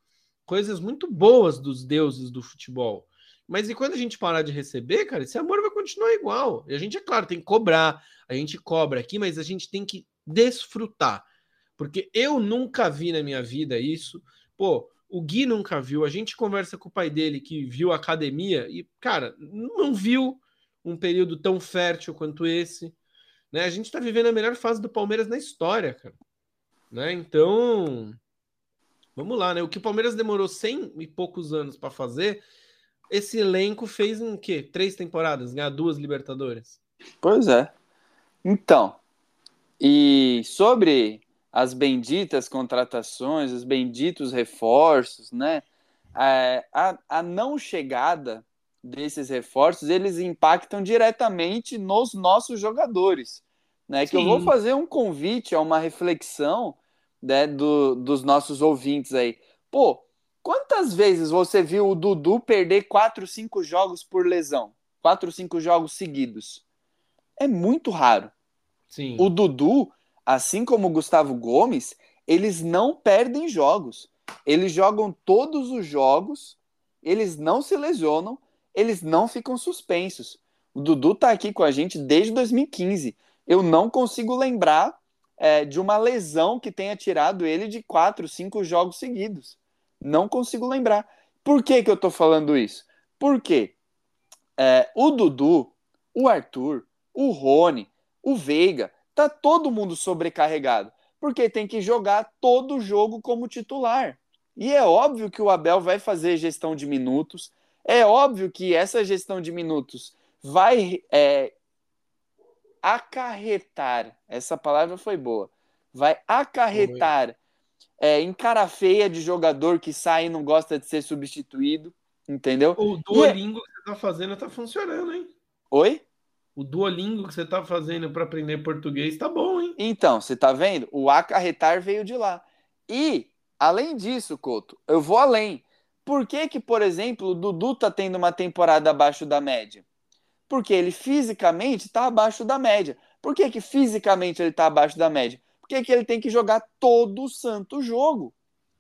coisas muito boas dos deuses do futebol. Mas e quando a gente parar de receber, cara, esse amor vai continuar igual. E a gente, é claro, tem que cobrar, a gente cobra aqui, mas a gente tem que desfrutar. Porque eu nunca vi na minha vida isso. Pô, o Gui nunca viu. A gente conversa com o pai dele que viu a academia e, cara, não viu um período tão fértil quanto esse. Né? A gente está vivendo a melhor fase do Palmeiras na história, cara. Né? Então, vamos lá, né? O que o Palmeiras demorou cem e poucos anos para fazer, esse elenco fez em quê? Três temporadas, ganhar duas Libertadores. Pois é. Então, e sobre as benditas contratações, os benditos reforços, né? É, a, a não chegada desses reforços, eles impactam diretamente nos nossos jogadores. né? Que eu vou fazer um convite a uma reflexão né, do, dos nossos ouvintes aí. Pô, quantas vezes você viu o Dudu perder 4, 5 jogos por lesão? 4, 5 jogos seguidos. É muito raro. Sim. O Dudu, assim como o Gustavo Gomes, eles não perdem jogos. Eles jogam todos os jogos, eles não se lesionam, eles não ficam suspensos. O Dudu tá aqui com a gente desde 2015. Eu não consigo lembrar é, de uma lesão que tenha tirado ele de quatro, cinco jogos seguidos. Não consigo lembrar. Por que, que eu tô falando isso? Porque é, o Dudu, o Arthur, o Rony, o Veiga, tá todo mundo sobrecarregado porque tem que jogar todo jogo como titular. E é óbvio que o Abel vai fazer gestão de minutos, é óbvio que essa gestão de minutos vai é, acarretar essa palavra foi boa vai acarretar é, em cara feia de jogador que sai e não gosta de ser substituído, entendeu? O Duolingo é... que você tá fazendo tá funcionando, hein? Oi? O Duolingo que você tá fazendo para aprender português tá bom, hein? Então, você tá vendo? O acarretar veio de lá. E, além disso, Couto, eu vou além. Por que que, por exemplo, o Dudu tá tendo uma temporada abaixo da média? Porque ele fisicamente tá abaixo da média. Por que que fisicamente ele tá abaixo da média? Porque que ele tem que jogar todo o santo jogo.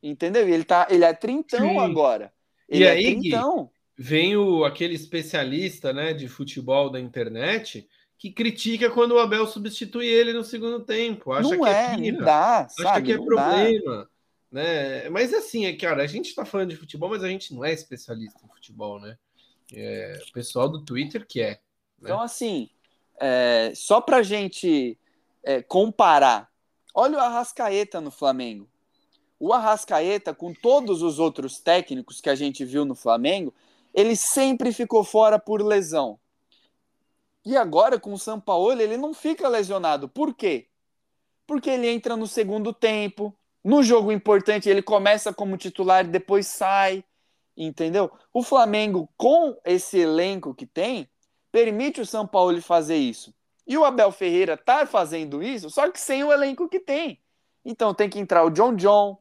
Entendeu? Ele, tá, ele é trintão Sim. agora. Ele e é aí, trintão vem o, aquele especialista né, de futebol da internet que critica quando o Abel substitui ele no segundo tempo. Acha não que é, é dá, acha sabe? que é problema. Dá. Né? Mas assim, é, cara, a gente está falando de futebol, mas a gente não é especialista em futebol, né? É, o pessoal do Twitter que é. Né? Então, assim, é, só pra gente é, comparar, olha o Arrascaeta no Flamengo. O Arrascaeta, com todos os outros técnicos que a gente viu no Flamengo, ele sempre ficou fora por lesão. E agora, com o São Paulo, ele não fica lesionado. Por quê? Porque ele entra no segundo tempo, no jogo importante ele começa como titular depois sai, entendeu? O Flamengo, com esse elenco que tem, permite o São Paulo fazer isso. E o Abel Ferreira tá fazendo isso, só que sem o elenco que tem. Então tem que entrar o John John,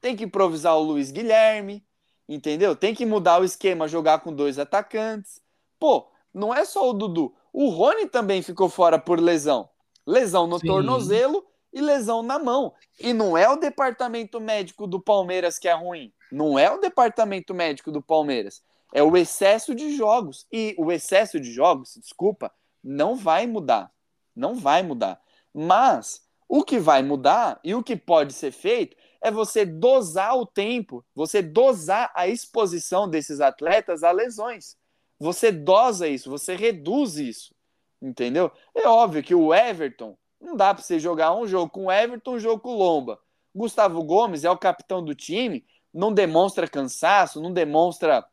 tem que improvisar o Luiz Guilherme, Entendeu? Tem que mudar o esquema, jogar com dois atacantes. Pô, não é só o Dudu. O Rony também ficou fora por lesão. Lesão no Sim. tornozelo e lesão na mão. E não é o departamento médico do Palmeiras que é ruim. Não é o departamento médico do Palmeiras. É o excesso de jogos. E o excesso de jogos, desculpa, não vai mudar. Não vai mudar. Mas o que vai mudar e o que pode ser feito é você dosar o tempo, você dosar a exposição desses atletas a lesões. Você dosa isso, você reduz isso. Entendeu? É óbvio que o Everton, não dá para você jogar um jogo com Everton, um jogo com Lomba. Gustavo Gomes é o capitão do time, não demonstra cansaço, não demonstra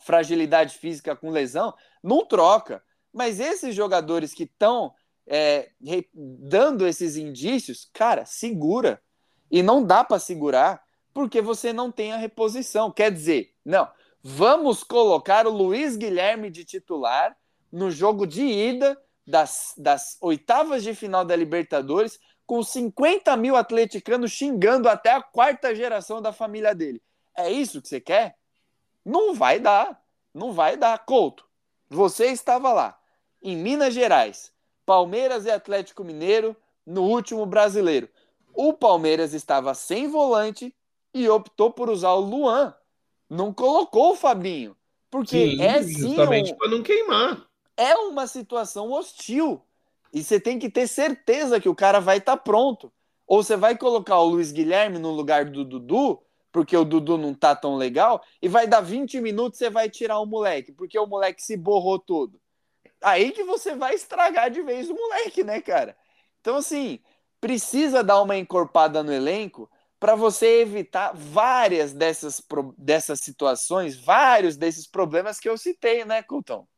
fragilidade física com lesão, não troca. Mas esses jogadores que estão é, dando esses indícios, cara, segura. E não dá para segurar porque você não tem a reposição. Quer dizer, não, vamos colocar o Luiz Guilherme de titular no jogo de ida das, das oitavas de final da Libertadores, com 50 mil atleticanos xingando até a quarta geração da família dele. É isso que você quer? Não vai dar. Não vai dar. Couto, você estava lá, em Minas Gerais, Palmeiras e Atlético Mineiro no último brasileiro. O Palmeiras estava sem volante e optou por usar o Luan. Não colocou o Fabinho. Porque sim, é sim. Justamente um... para não queimar. É uma situação hostil. E você tem que ter certeza que o cara vai estar tá pronto. Ou você vai colocar o Luiz Guilherme no lugar do Dudu, porque o Dudu não tá tão legal, e vai dar 20 minutos você vai tirar o moleque, porque o moleque se borrou todo. Aí que você vai estragar de vez o moleque, né, cara? Então, assim, precisa dar uma encorpada no elenco para você evitar várias dessas, dessas situações, vários desses problemas que eu citei, né, Coutão?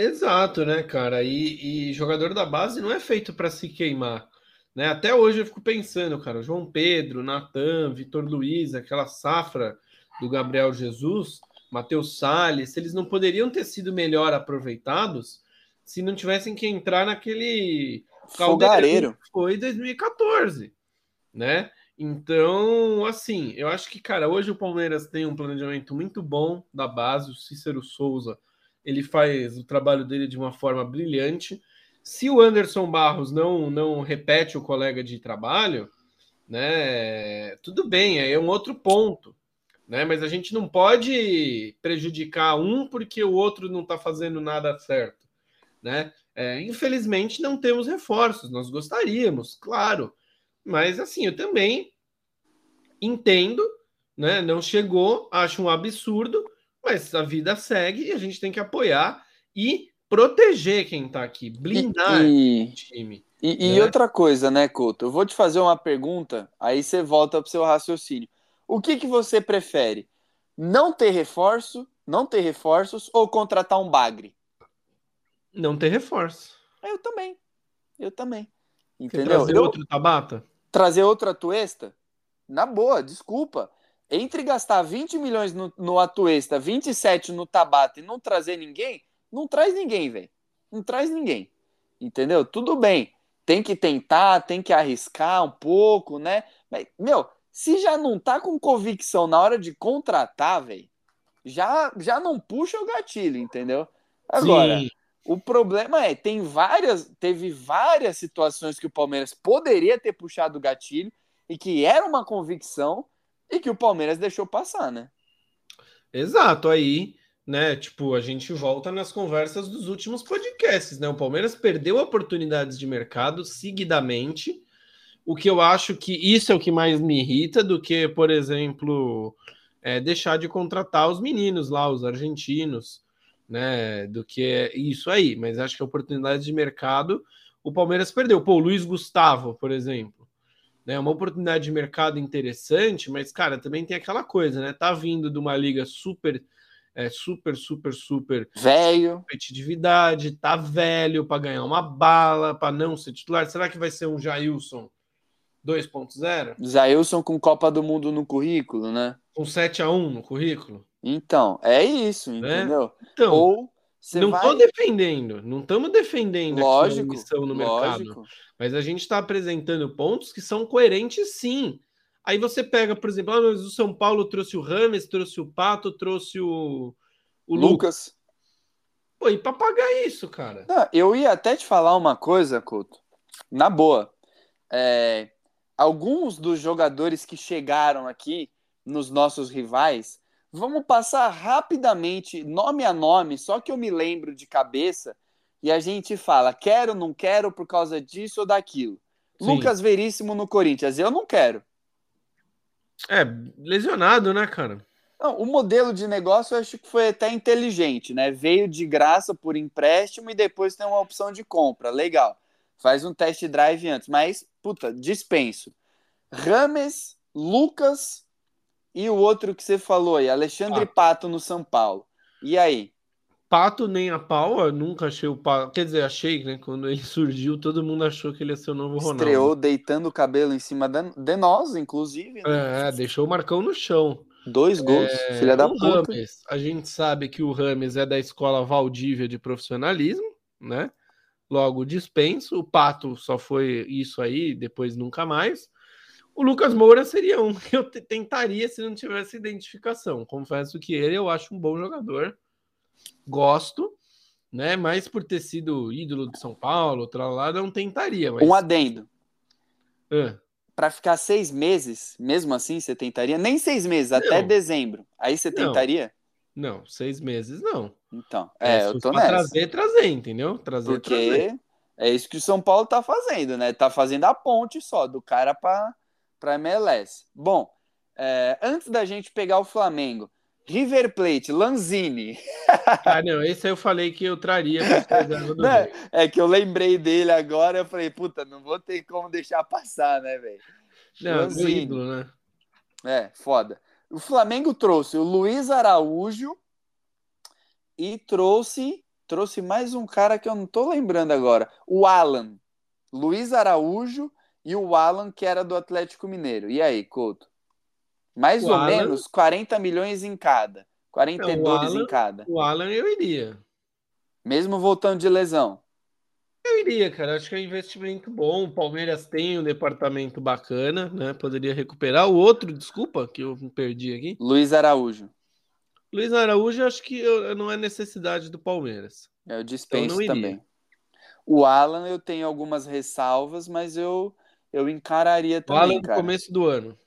Exato, né, cara? E, e jogador da base não é feito para se queimar. Né? Até hoje eu fico pensando, cara, João Pedro, Natan, Vitor Luiz, aquela safra do Gabriel Jesus, Matheus Salles, eles não poderiam ter sido melhor aproveitados se não tivessem que entrar naquele Fogareiro. foi 2014, né? Então, assim, eu acho que, cara, hoje o Palmeiras tem um planejamento muito bom da base. O Cícero Souza, ele faz o trabalho dele de uma forma brilhante. Se o Anderson Barros não, não repete o colega de trabalho, né, tudo bem, é um outro ponto. Né? Mas a gente não pode prejudicar um porque o outro não está fazendo nada certo. Né? É, infelizmente, não temos reforços, nós gostaríamos, claro. Mas assim, eu também entendo, né? Não chegou, acho um absurdo, mas a vida segue e a gente tem que apoiar e proteger quem está aqui, blindar E- o time. E, e né? outra coisa, né, Couto? Eu vou te fazer uma pergunta, aí você volta pro seu raciocínio. O que, que você prefere? Não ter reforço, não ter reforços ou contratar um bagre? Não ter reforço. Eu também. Eu também. Entendeu? trazer Eu- outro Tabata? trazer outra Atuesta? Na boa, desculpa. Entre gastar 20 milhões no, no Atuesta, 27 no Tabata e não trazer ninguém, não traz ninguém, velho. Não traz ninguém. Entendeu? Tudo bem. Tem que tentar, tem que arriscar um pouco, né? Mas, meu, se já não tá com convicção na hora de contratar, velho, já, já não puxa o gatilho, entendeu? Agora, Sim. o problema é, tem várias, teve várias situações que o Palmeiras poderia ter puxado o gatilho e que era uma convicção e que o Palmeiras deixou passar, né? Exato, aí, né? Tipo, a gente volta nas conversas dos últimos podcasts, né? O Palmeiras perdeu oportunidades de mercado seguidamente. O que eu acho que isso é o que mais me irrita do que, por exemplo, é, deixar de contratar os meninos lá, os argentinos, né? Do que isso aí. Mas acho que a oportunidade de mercado o Palmeiras perdeu. Pô, o Luiz Gustavo, por exemplo né? Uma oportunidade de mercado interessante, mas, cara, também tem aquela coisa, né? Tá vindo de uma liga super, é, super, super, super Velho, competitividade, tá velho para ganhar uma bala, para não ser titular. Será que vai ser um Jailson 2.0? Jailson com Copa do Mundo no currículo, né? Com 7 a 1 no currículo? Então, é isso, entendeu? Então, Ou você não vai... tô defendendo, não estamos defendendo a Lógico, omissão no mercado. lógico. Mas a gente está apresentando pontos que são coerentes, sim. Aí você pega, por exemplo, ah, mas o São Paulo trouxe o Rames, trouxe o Pato, trouxe o, o Lucas. Lucas. Pô, e para pagar isso, cara? Não, eu ia até te falar uma coisa, Couto. Na boa. É, alguns dos jogadores que chegaram aqui nos nossos rivais, vamos passar rapidamente, nome a nome, só que eu me lembro de cabeça, e a gente fala, quero, não quero por causa disso ou daquilo. Sim. Lucas Veríssimo no Corinthians, eu não quero. É, lesionado, né, cara? Não, o modelo de negócio eu acho que foi até inteligente, né? Veio de graça por empréstimo e depois tem uma opção de compra. Legal. Faz um test drive antes, mas, puta, dispenso. Rames, Lucas e o outro que você falou aí, Alexandre Pato. Pato no São Paulo. E aí? Pato nem a pau, eu nunca achei o Pato. Quer dizer, achei, né? Quando ele surgiu, todo mundo achou que ele ia ser o novo Ronaldo. Estreou deitando o cabelo em cima da- de nós, inclusive. né? É, deixou o Marcão no chão. Dois gols, filha da o puta. Rames, a gente sabe que o Rames é da escola Valdívia de profissionalismo, né? Logo dispenso. O Pato só foi isso aí, depois nunca mais. O Lucas Moura seria um que eu te- tentaria se não tivesse identificação. Confesso que ele eu acho um bom jogador. Gosto, né? Mas por ter sido ídolo de São Paulo, outra lá, não tentaria. Mas... Um adendo. Ah, Pra ficar seis meses, mesmo assim, você tentaria? Nem seis meses, até Não. dezembro. Aí você Não. tentaria? não, seis meses não. Então, é, se eu tô nessa. Trazer, trazer, entendeu? Trazer, trazer. Porque é isso que o São Paulo tá fazendo, né? Tá fazendo a ponte só, do cara pra MLS. Bom, é, antes da gente pegar o Flamengo, River Plate, Lanzini. Ah, não, esse eu falei que eu traria Né? É que eu lembrei dele agora, eu falei, puta, não vou ter como deixar passar, né, velho? Não, Lanzini. ídolo, né? É, foda. O Flamengo trouxe o Luiz Araújo e trouxe trouxe mais um cara que eu não tô lembrando agora, o Alan. Luiz Araújo e o Alan que era do Atlético Mineiro. E aí, Couto? Mais O ou Alan- menos 40 milhões em cada. 42 Alan- em cada. O Alan eu iria. Mesmo voltando de lesão. Eu iria, cara. Acho que é um investimento bom. O Palmeiras tem um departamento bacana, né? Poderia recuperar. O outro, desculpa, que eu perdi aqui. Luiz Araújo. Luiz Araújo, acho que eu, não é necessidade do Palmeiras. Eu dispenso então, também. O Alan, eu tenho algumas ressalvas, mas eu, eu encararia também. O Alan no começo do ano.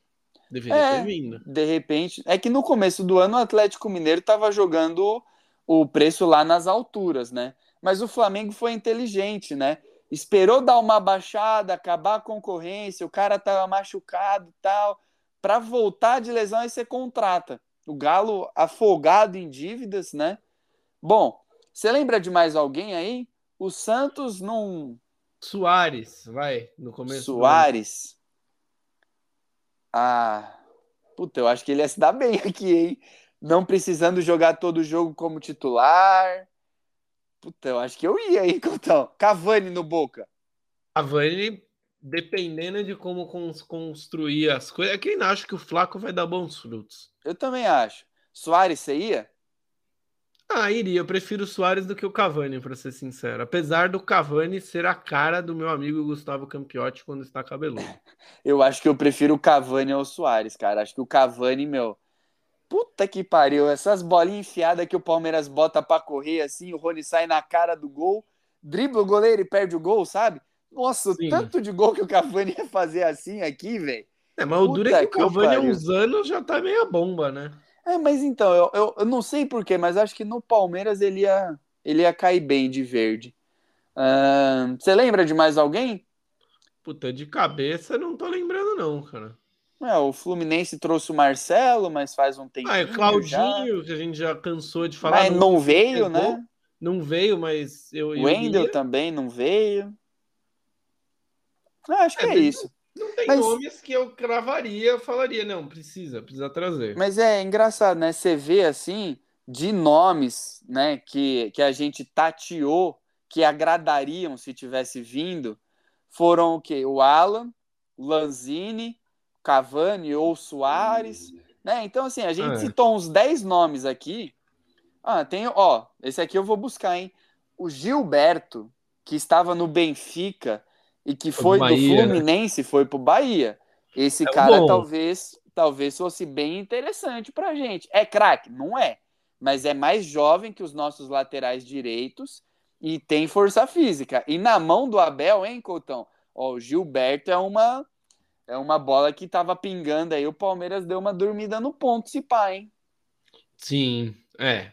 Deveria é, ter vindo. De repente. É que no começo do ano o Atlético Mineiro estava jogando o preço lá nas alturas, né? Mas o Flamengo foi inteligente, né? Esperou dar uma baixada, acabar a concorrência, o cara tava machucado e tal. Para voltar de lesão, aí você contrata. O Galo afogado em dívidas, né? Bom, você lembra de mais alguém aí? O Santos não. Soares, vai, no começo. Soares. Ah, puta, eu acho que ele ia se dar bem aqui, hein? Não precisando jogar todo o jogo como titular. Puta, eu acho que eu ia, hein, Contão? Cavani no Boca. Cavani, dependendo de como construir as coisas, é quem acha que o Flaco vai dar bons frutos. Eu também acho. Soares, você ia? Ah, iria. Eu prefiro o Soares do que o Cavani, para ser sincero. Apesar do Cavani ser a cara do meu amigo Gustavo Campiotti quando está cabeludo. eu acho que eu prefiro o Cavani ao Soares, cara. Acho que o Cavani, meu. Puta que pariu. Essas bolinhas enfiadas que o Palmeiras bota para correr assim, o Rony sai na cara do gol, dribla o goleiro e perde o gol, sabe? Nossa, Sim. tanto de gol que o Cavani ia fazer assim aqui, velho. É, mas o duro é que o Cavani há uns anos já tá meia bomba, né? É, mas então, eu, eu, eu não sei porquê, mas acho que no Palmeiras ele ia, ele ia cair bem de verde. Uh, você lembra de mais alguém? Puta, de cabeça não tô lembrando, não, cara. É, o Fluminense trouxe o Marcelo, mas faz um tempo. Ah, é Claudinho, já. que a gente já cansou de falar. Mas não, não veio, né? Não veio, mas eu. O Wendel também não veio. Ah, acho é, que é isso. Não tem mas... nomes que eu cravaria, falaria, não, precisa, precisa trazer. Mas é engraçado, né? Você vê assim, de nomes, né, que, que a gente tateou, que agradariam se tivesse vindo, foram o quê? O Alan, Lanzini, Cavani ou Soares, né? Então, assim, a gente é. citou uns 10 nomes aqui. Ah, tem, ó, esse aqui eu vou buscar, hein? O Gilberto, que estava no Benfica, e que foi do Fluminense, foi pro Bahia. Esse é cara bom. talvez talvez fosse bem interessante pra gente. É craque? Não é. Mas é mais jovem que os nossos laterais direitos e tem força física. E na mão do Abel, hein, Coutão? Ó, o Gilberto é uma é uma bola que tava pingando aí. O Palmeiras deu uma dormida no ponto, se pá, hein? Sim, é.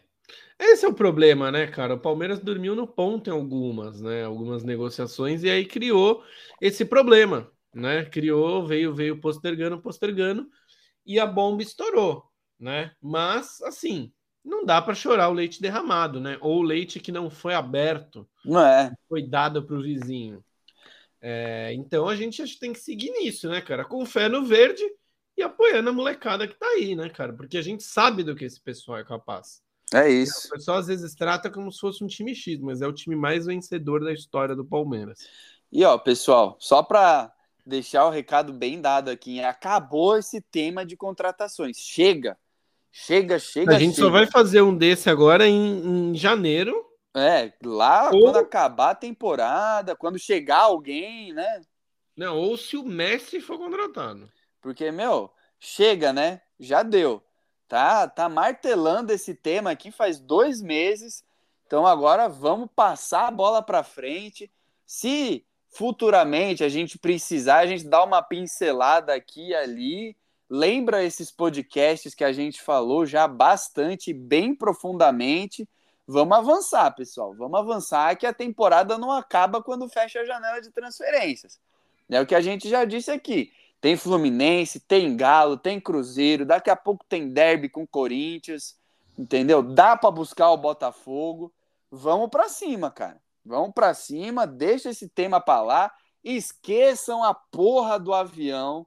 Esse é o problema, né, cara? O Palmeiras dormiu no ponto em algumas, né? Algumas negociações e aí criou esse problema, né? Criou, veio, veio postergando, postergando e a bomba estourou, né? Mas assim, não dá para chorar o leite derramado, né? Ou o leite que não foi aberto, não é? Foi dado para o vizinho. É, então a gente tem que seguir nisso, né, cara? Com fé no verde e apoiando a molecada que tá aí, né, cara? Porque a gente sabe do que esse pessoal é capaz. É isso. O pessoal às vezes trata como se fosse um time X, mas é o time mais vencedor da história do Palmeiras. E ó, pessoal, só para deixar o recado bem dado aqui, acabou esse tema de contratações. Chega. Chega, chega. A gente chega. só vai fazer um desse agora em, em janeiro. É, lá ou... quando acabar a temporada, quando chegar alguém, né? Não, ou se o Messi for contratado. Porque, meu, chega, né? Já deu tá, tá martelando esse tema aqui faz dois meses. Então agora vamos passar a bola para frente. Se futuramente a gente precisar, a gente dá uma pincelada aqui e ali. Lembra esses podcasts que a gente falou já bastante, bem profundamente. Vamos avançar, pessoal. Vamos avançar que a temporada não acaba quando fecha a janela de transferências. É o que a gente já disse aqui. Tem Fluminense, tem Galo, tem Cruzeiro, daqui a pouco tem derby com Corinthians, entendeu? Dá para buscar o Botafogo. Vamos para cima, cara. Vamos para cima, deixa esse tema para lá. Esqueçam a porra do avião,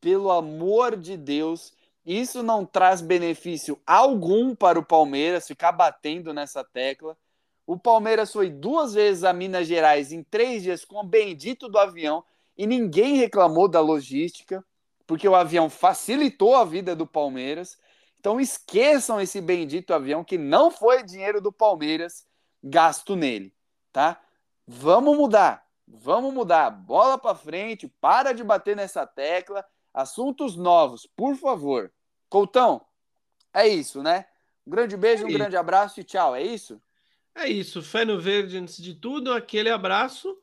pelo amor de Deus. Isso não traz benefício algum para o Palmeiras ficar batendo nessa tecla. O Palmeiras foi duas vezes a Minas Gerais em três dias com o bendito do avião e ninguém reclamou da logística, porque o avião facilitou a vida do Palmeiras. Então esqueçam esse bendito avião que não foi dinheiro do Palmeiras gasto nele, tá? Vamos mudar. Vamos mudar. Bola para frente. Para de bater nessa tecla. Assuntos novos, por favor. Coutão, é isso, né? Um grande beijo, é um grande abraço e tchau. É isso? É isso. Fé no verde antes de tudo. Aquele abraço.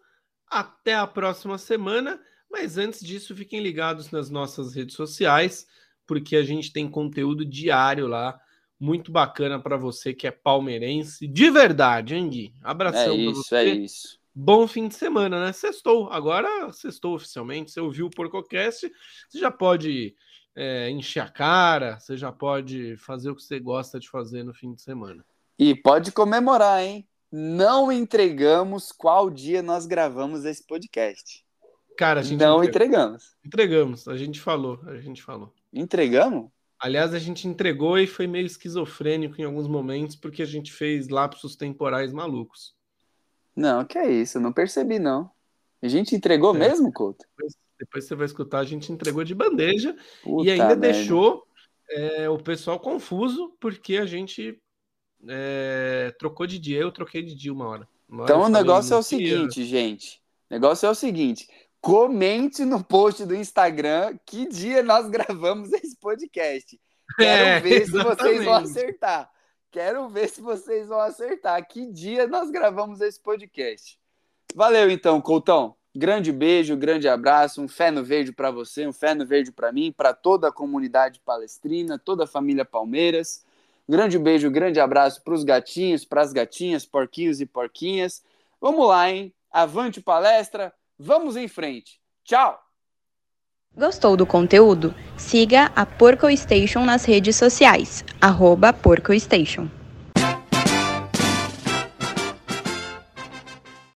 Até a próxima semana. Mas antes disso, fiquem ligados nas nossas redes sociais, porque a gente tem conteúdo diário lá muito bacana para você que é palmeirense de verdade, hein, Gui? Abração é isso, você. É isso. Bom fim de semana, né? Sextou. Agora sextou oficialmente. Você ouviu o Porcocast, você já pode é, encher a cara, você já pode fazer o que você gosta de fazer no fim de semana. E pode comemorar, hein? Não entregamos qual dia nós gravamos esse podcast. Cara, a gente não entregamos. Entregamos, a gente falou, a gente falou. Entregamos? Aliás, a gente entregou e foi meio esquizofrênico em alguns momentos, porque a gente fez lapsos temporais malucos. Não, que é isso, não percebi, não. A gente entregou é. mesmo, Couto? Depois, depois, você vai escutar, a gente entregou de bandeja Puta e ainda merda. deixou é, o pessoal confuso, porque a gente é, trocou de dia, eu troquei de dia uma hora. Uma então hora o negócio é o seguinte, gente. O negócio é o seguinte: Comente no post do Instagram que dia nós gravamos esse podcast. Quero é, ver exatamente. se vocês vão acertar. Quero ver se vocês vão acertar. Que dia nós gravamos esse podcast. Valeu então, Coutão. Grande beijo, grande abraço, um fé no verde para você, um fé no verde para mim, para toda a comunidade palestrina, toda a família Palmeiras. Grande beijo, grande abraço para os gatinhos, para as gatinhas, porquinhos e porquinhas. Vamos lá, hein? Avante palestra. Vamos em frente. Tchau! Gostou do conteúdo? Siga a Porco Station nas redes sociais, arroba Porco Station.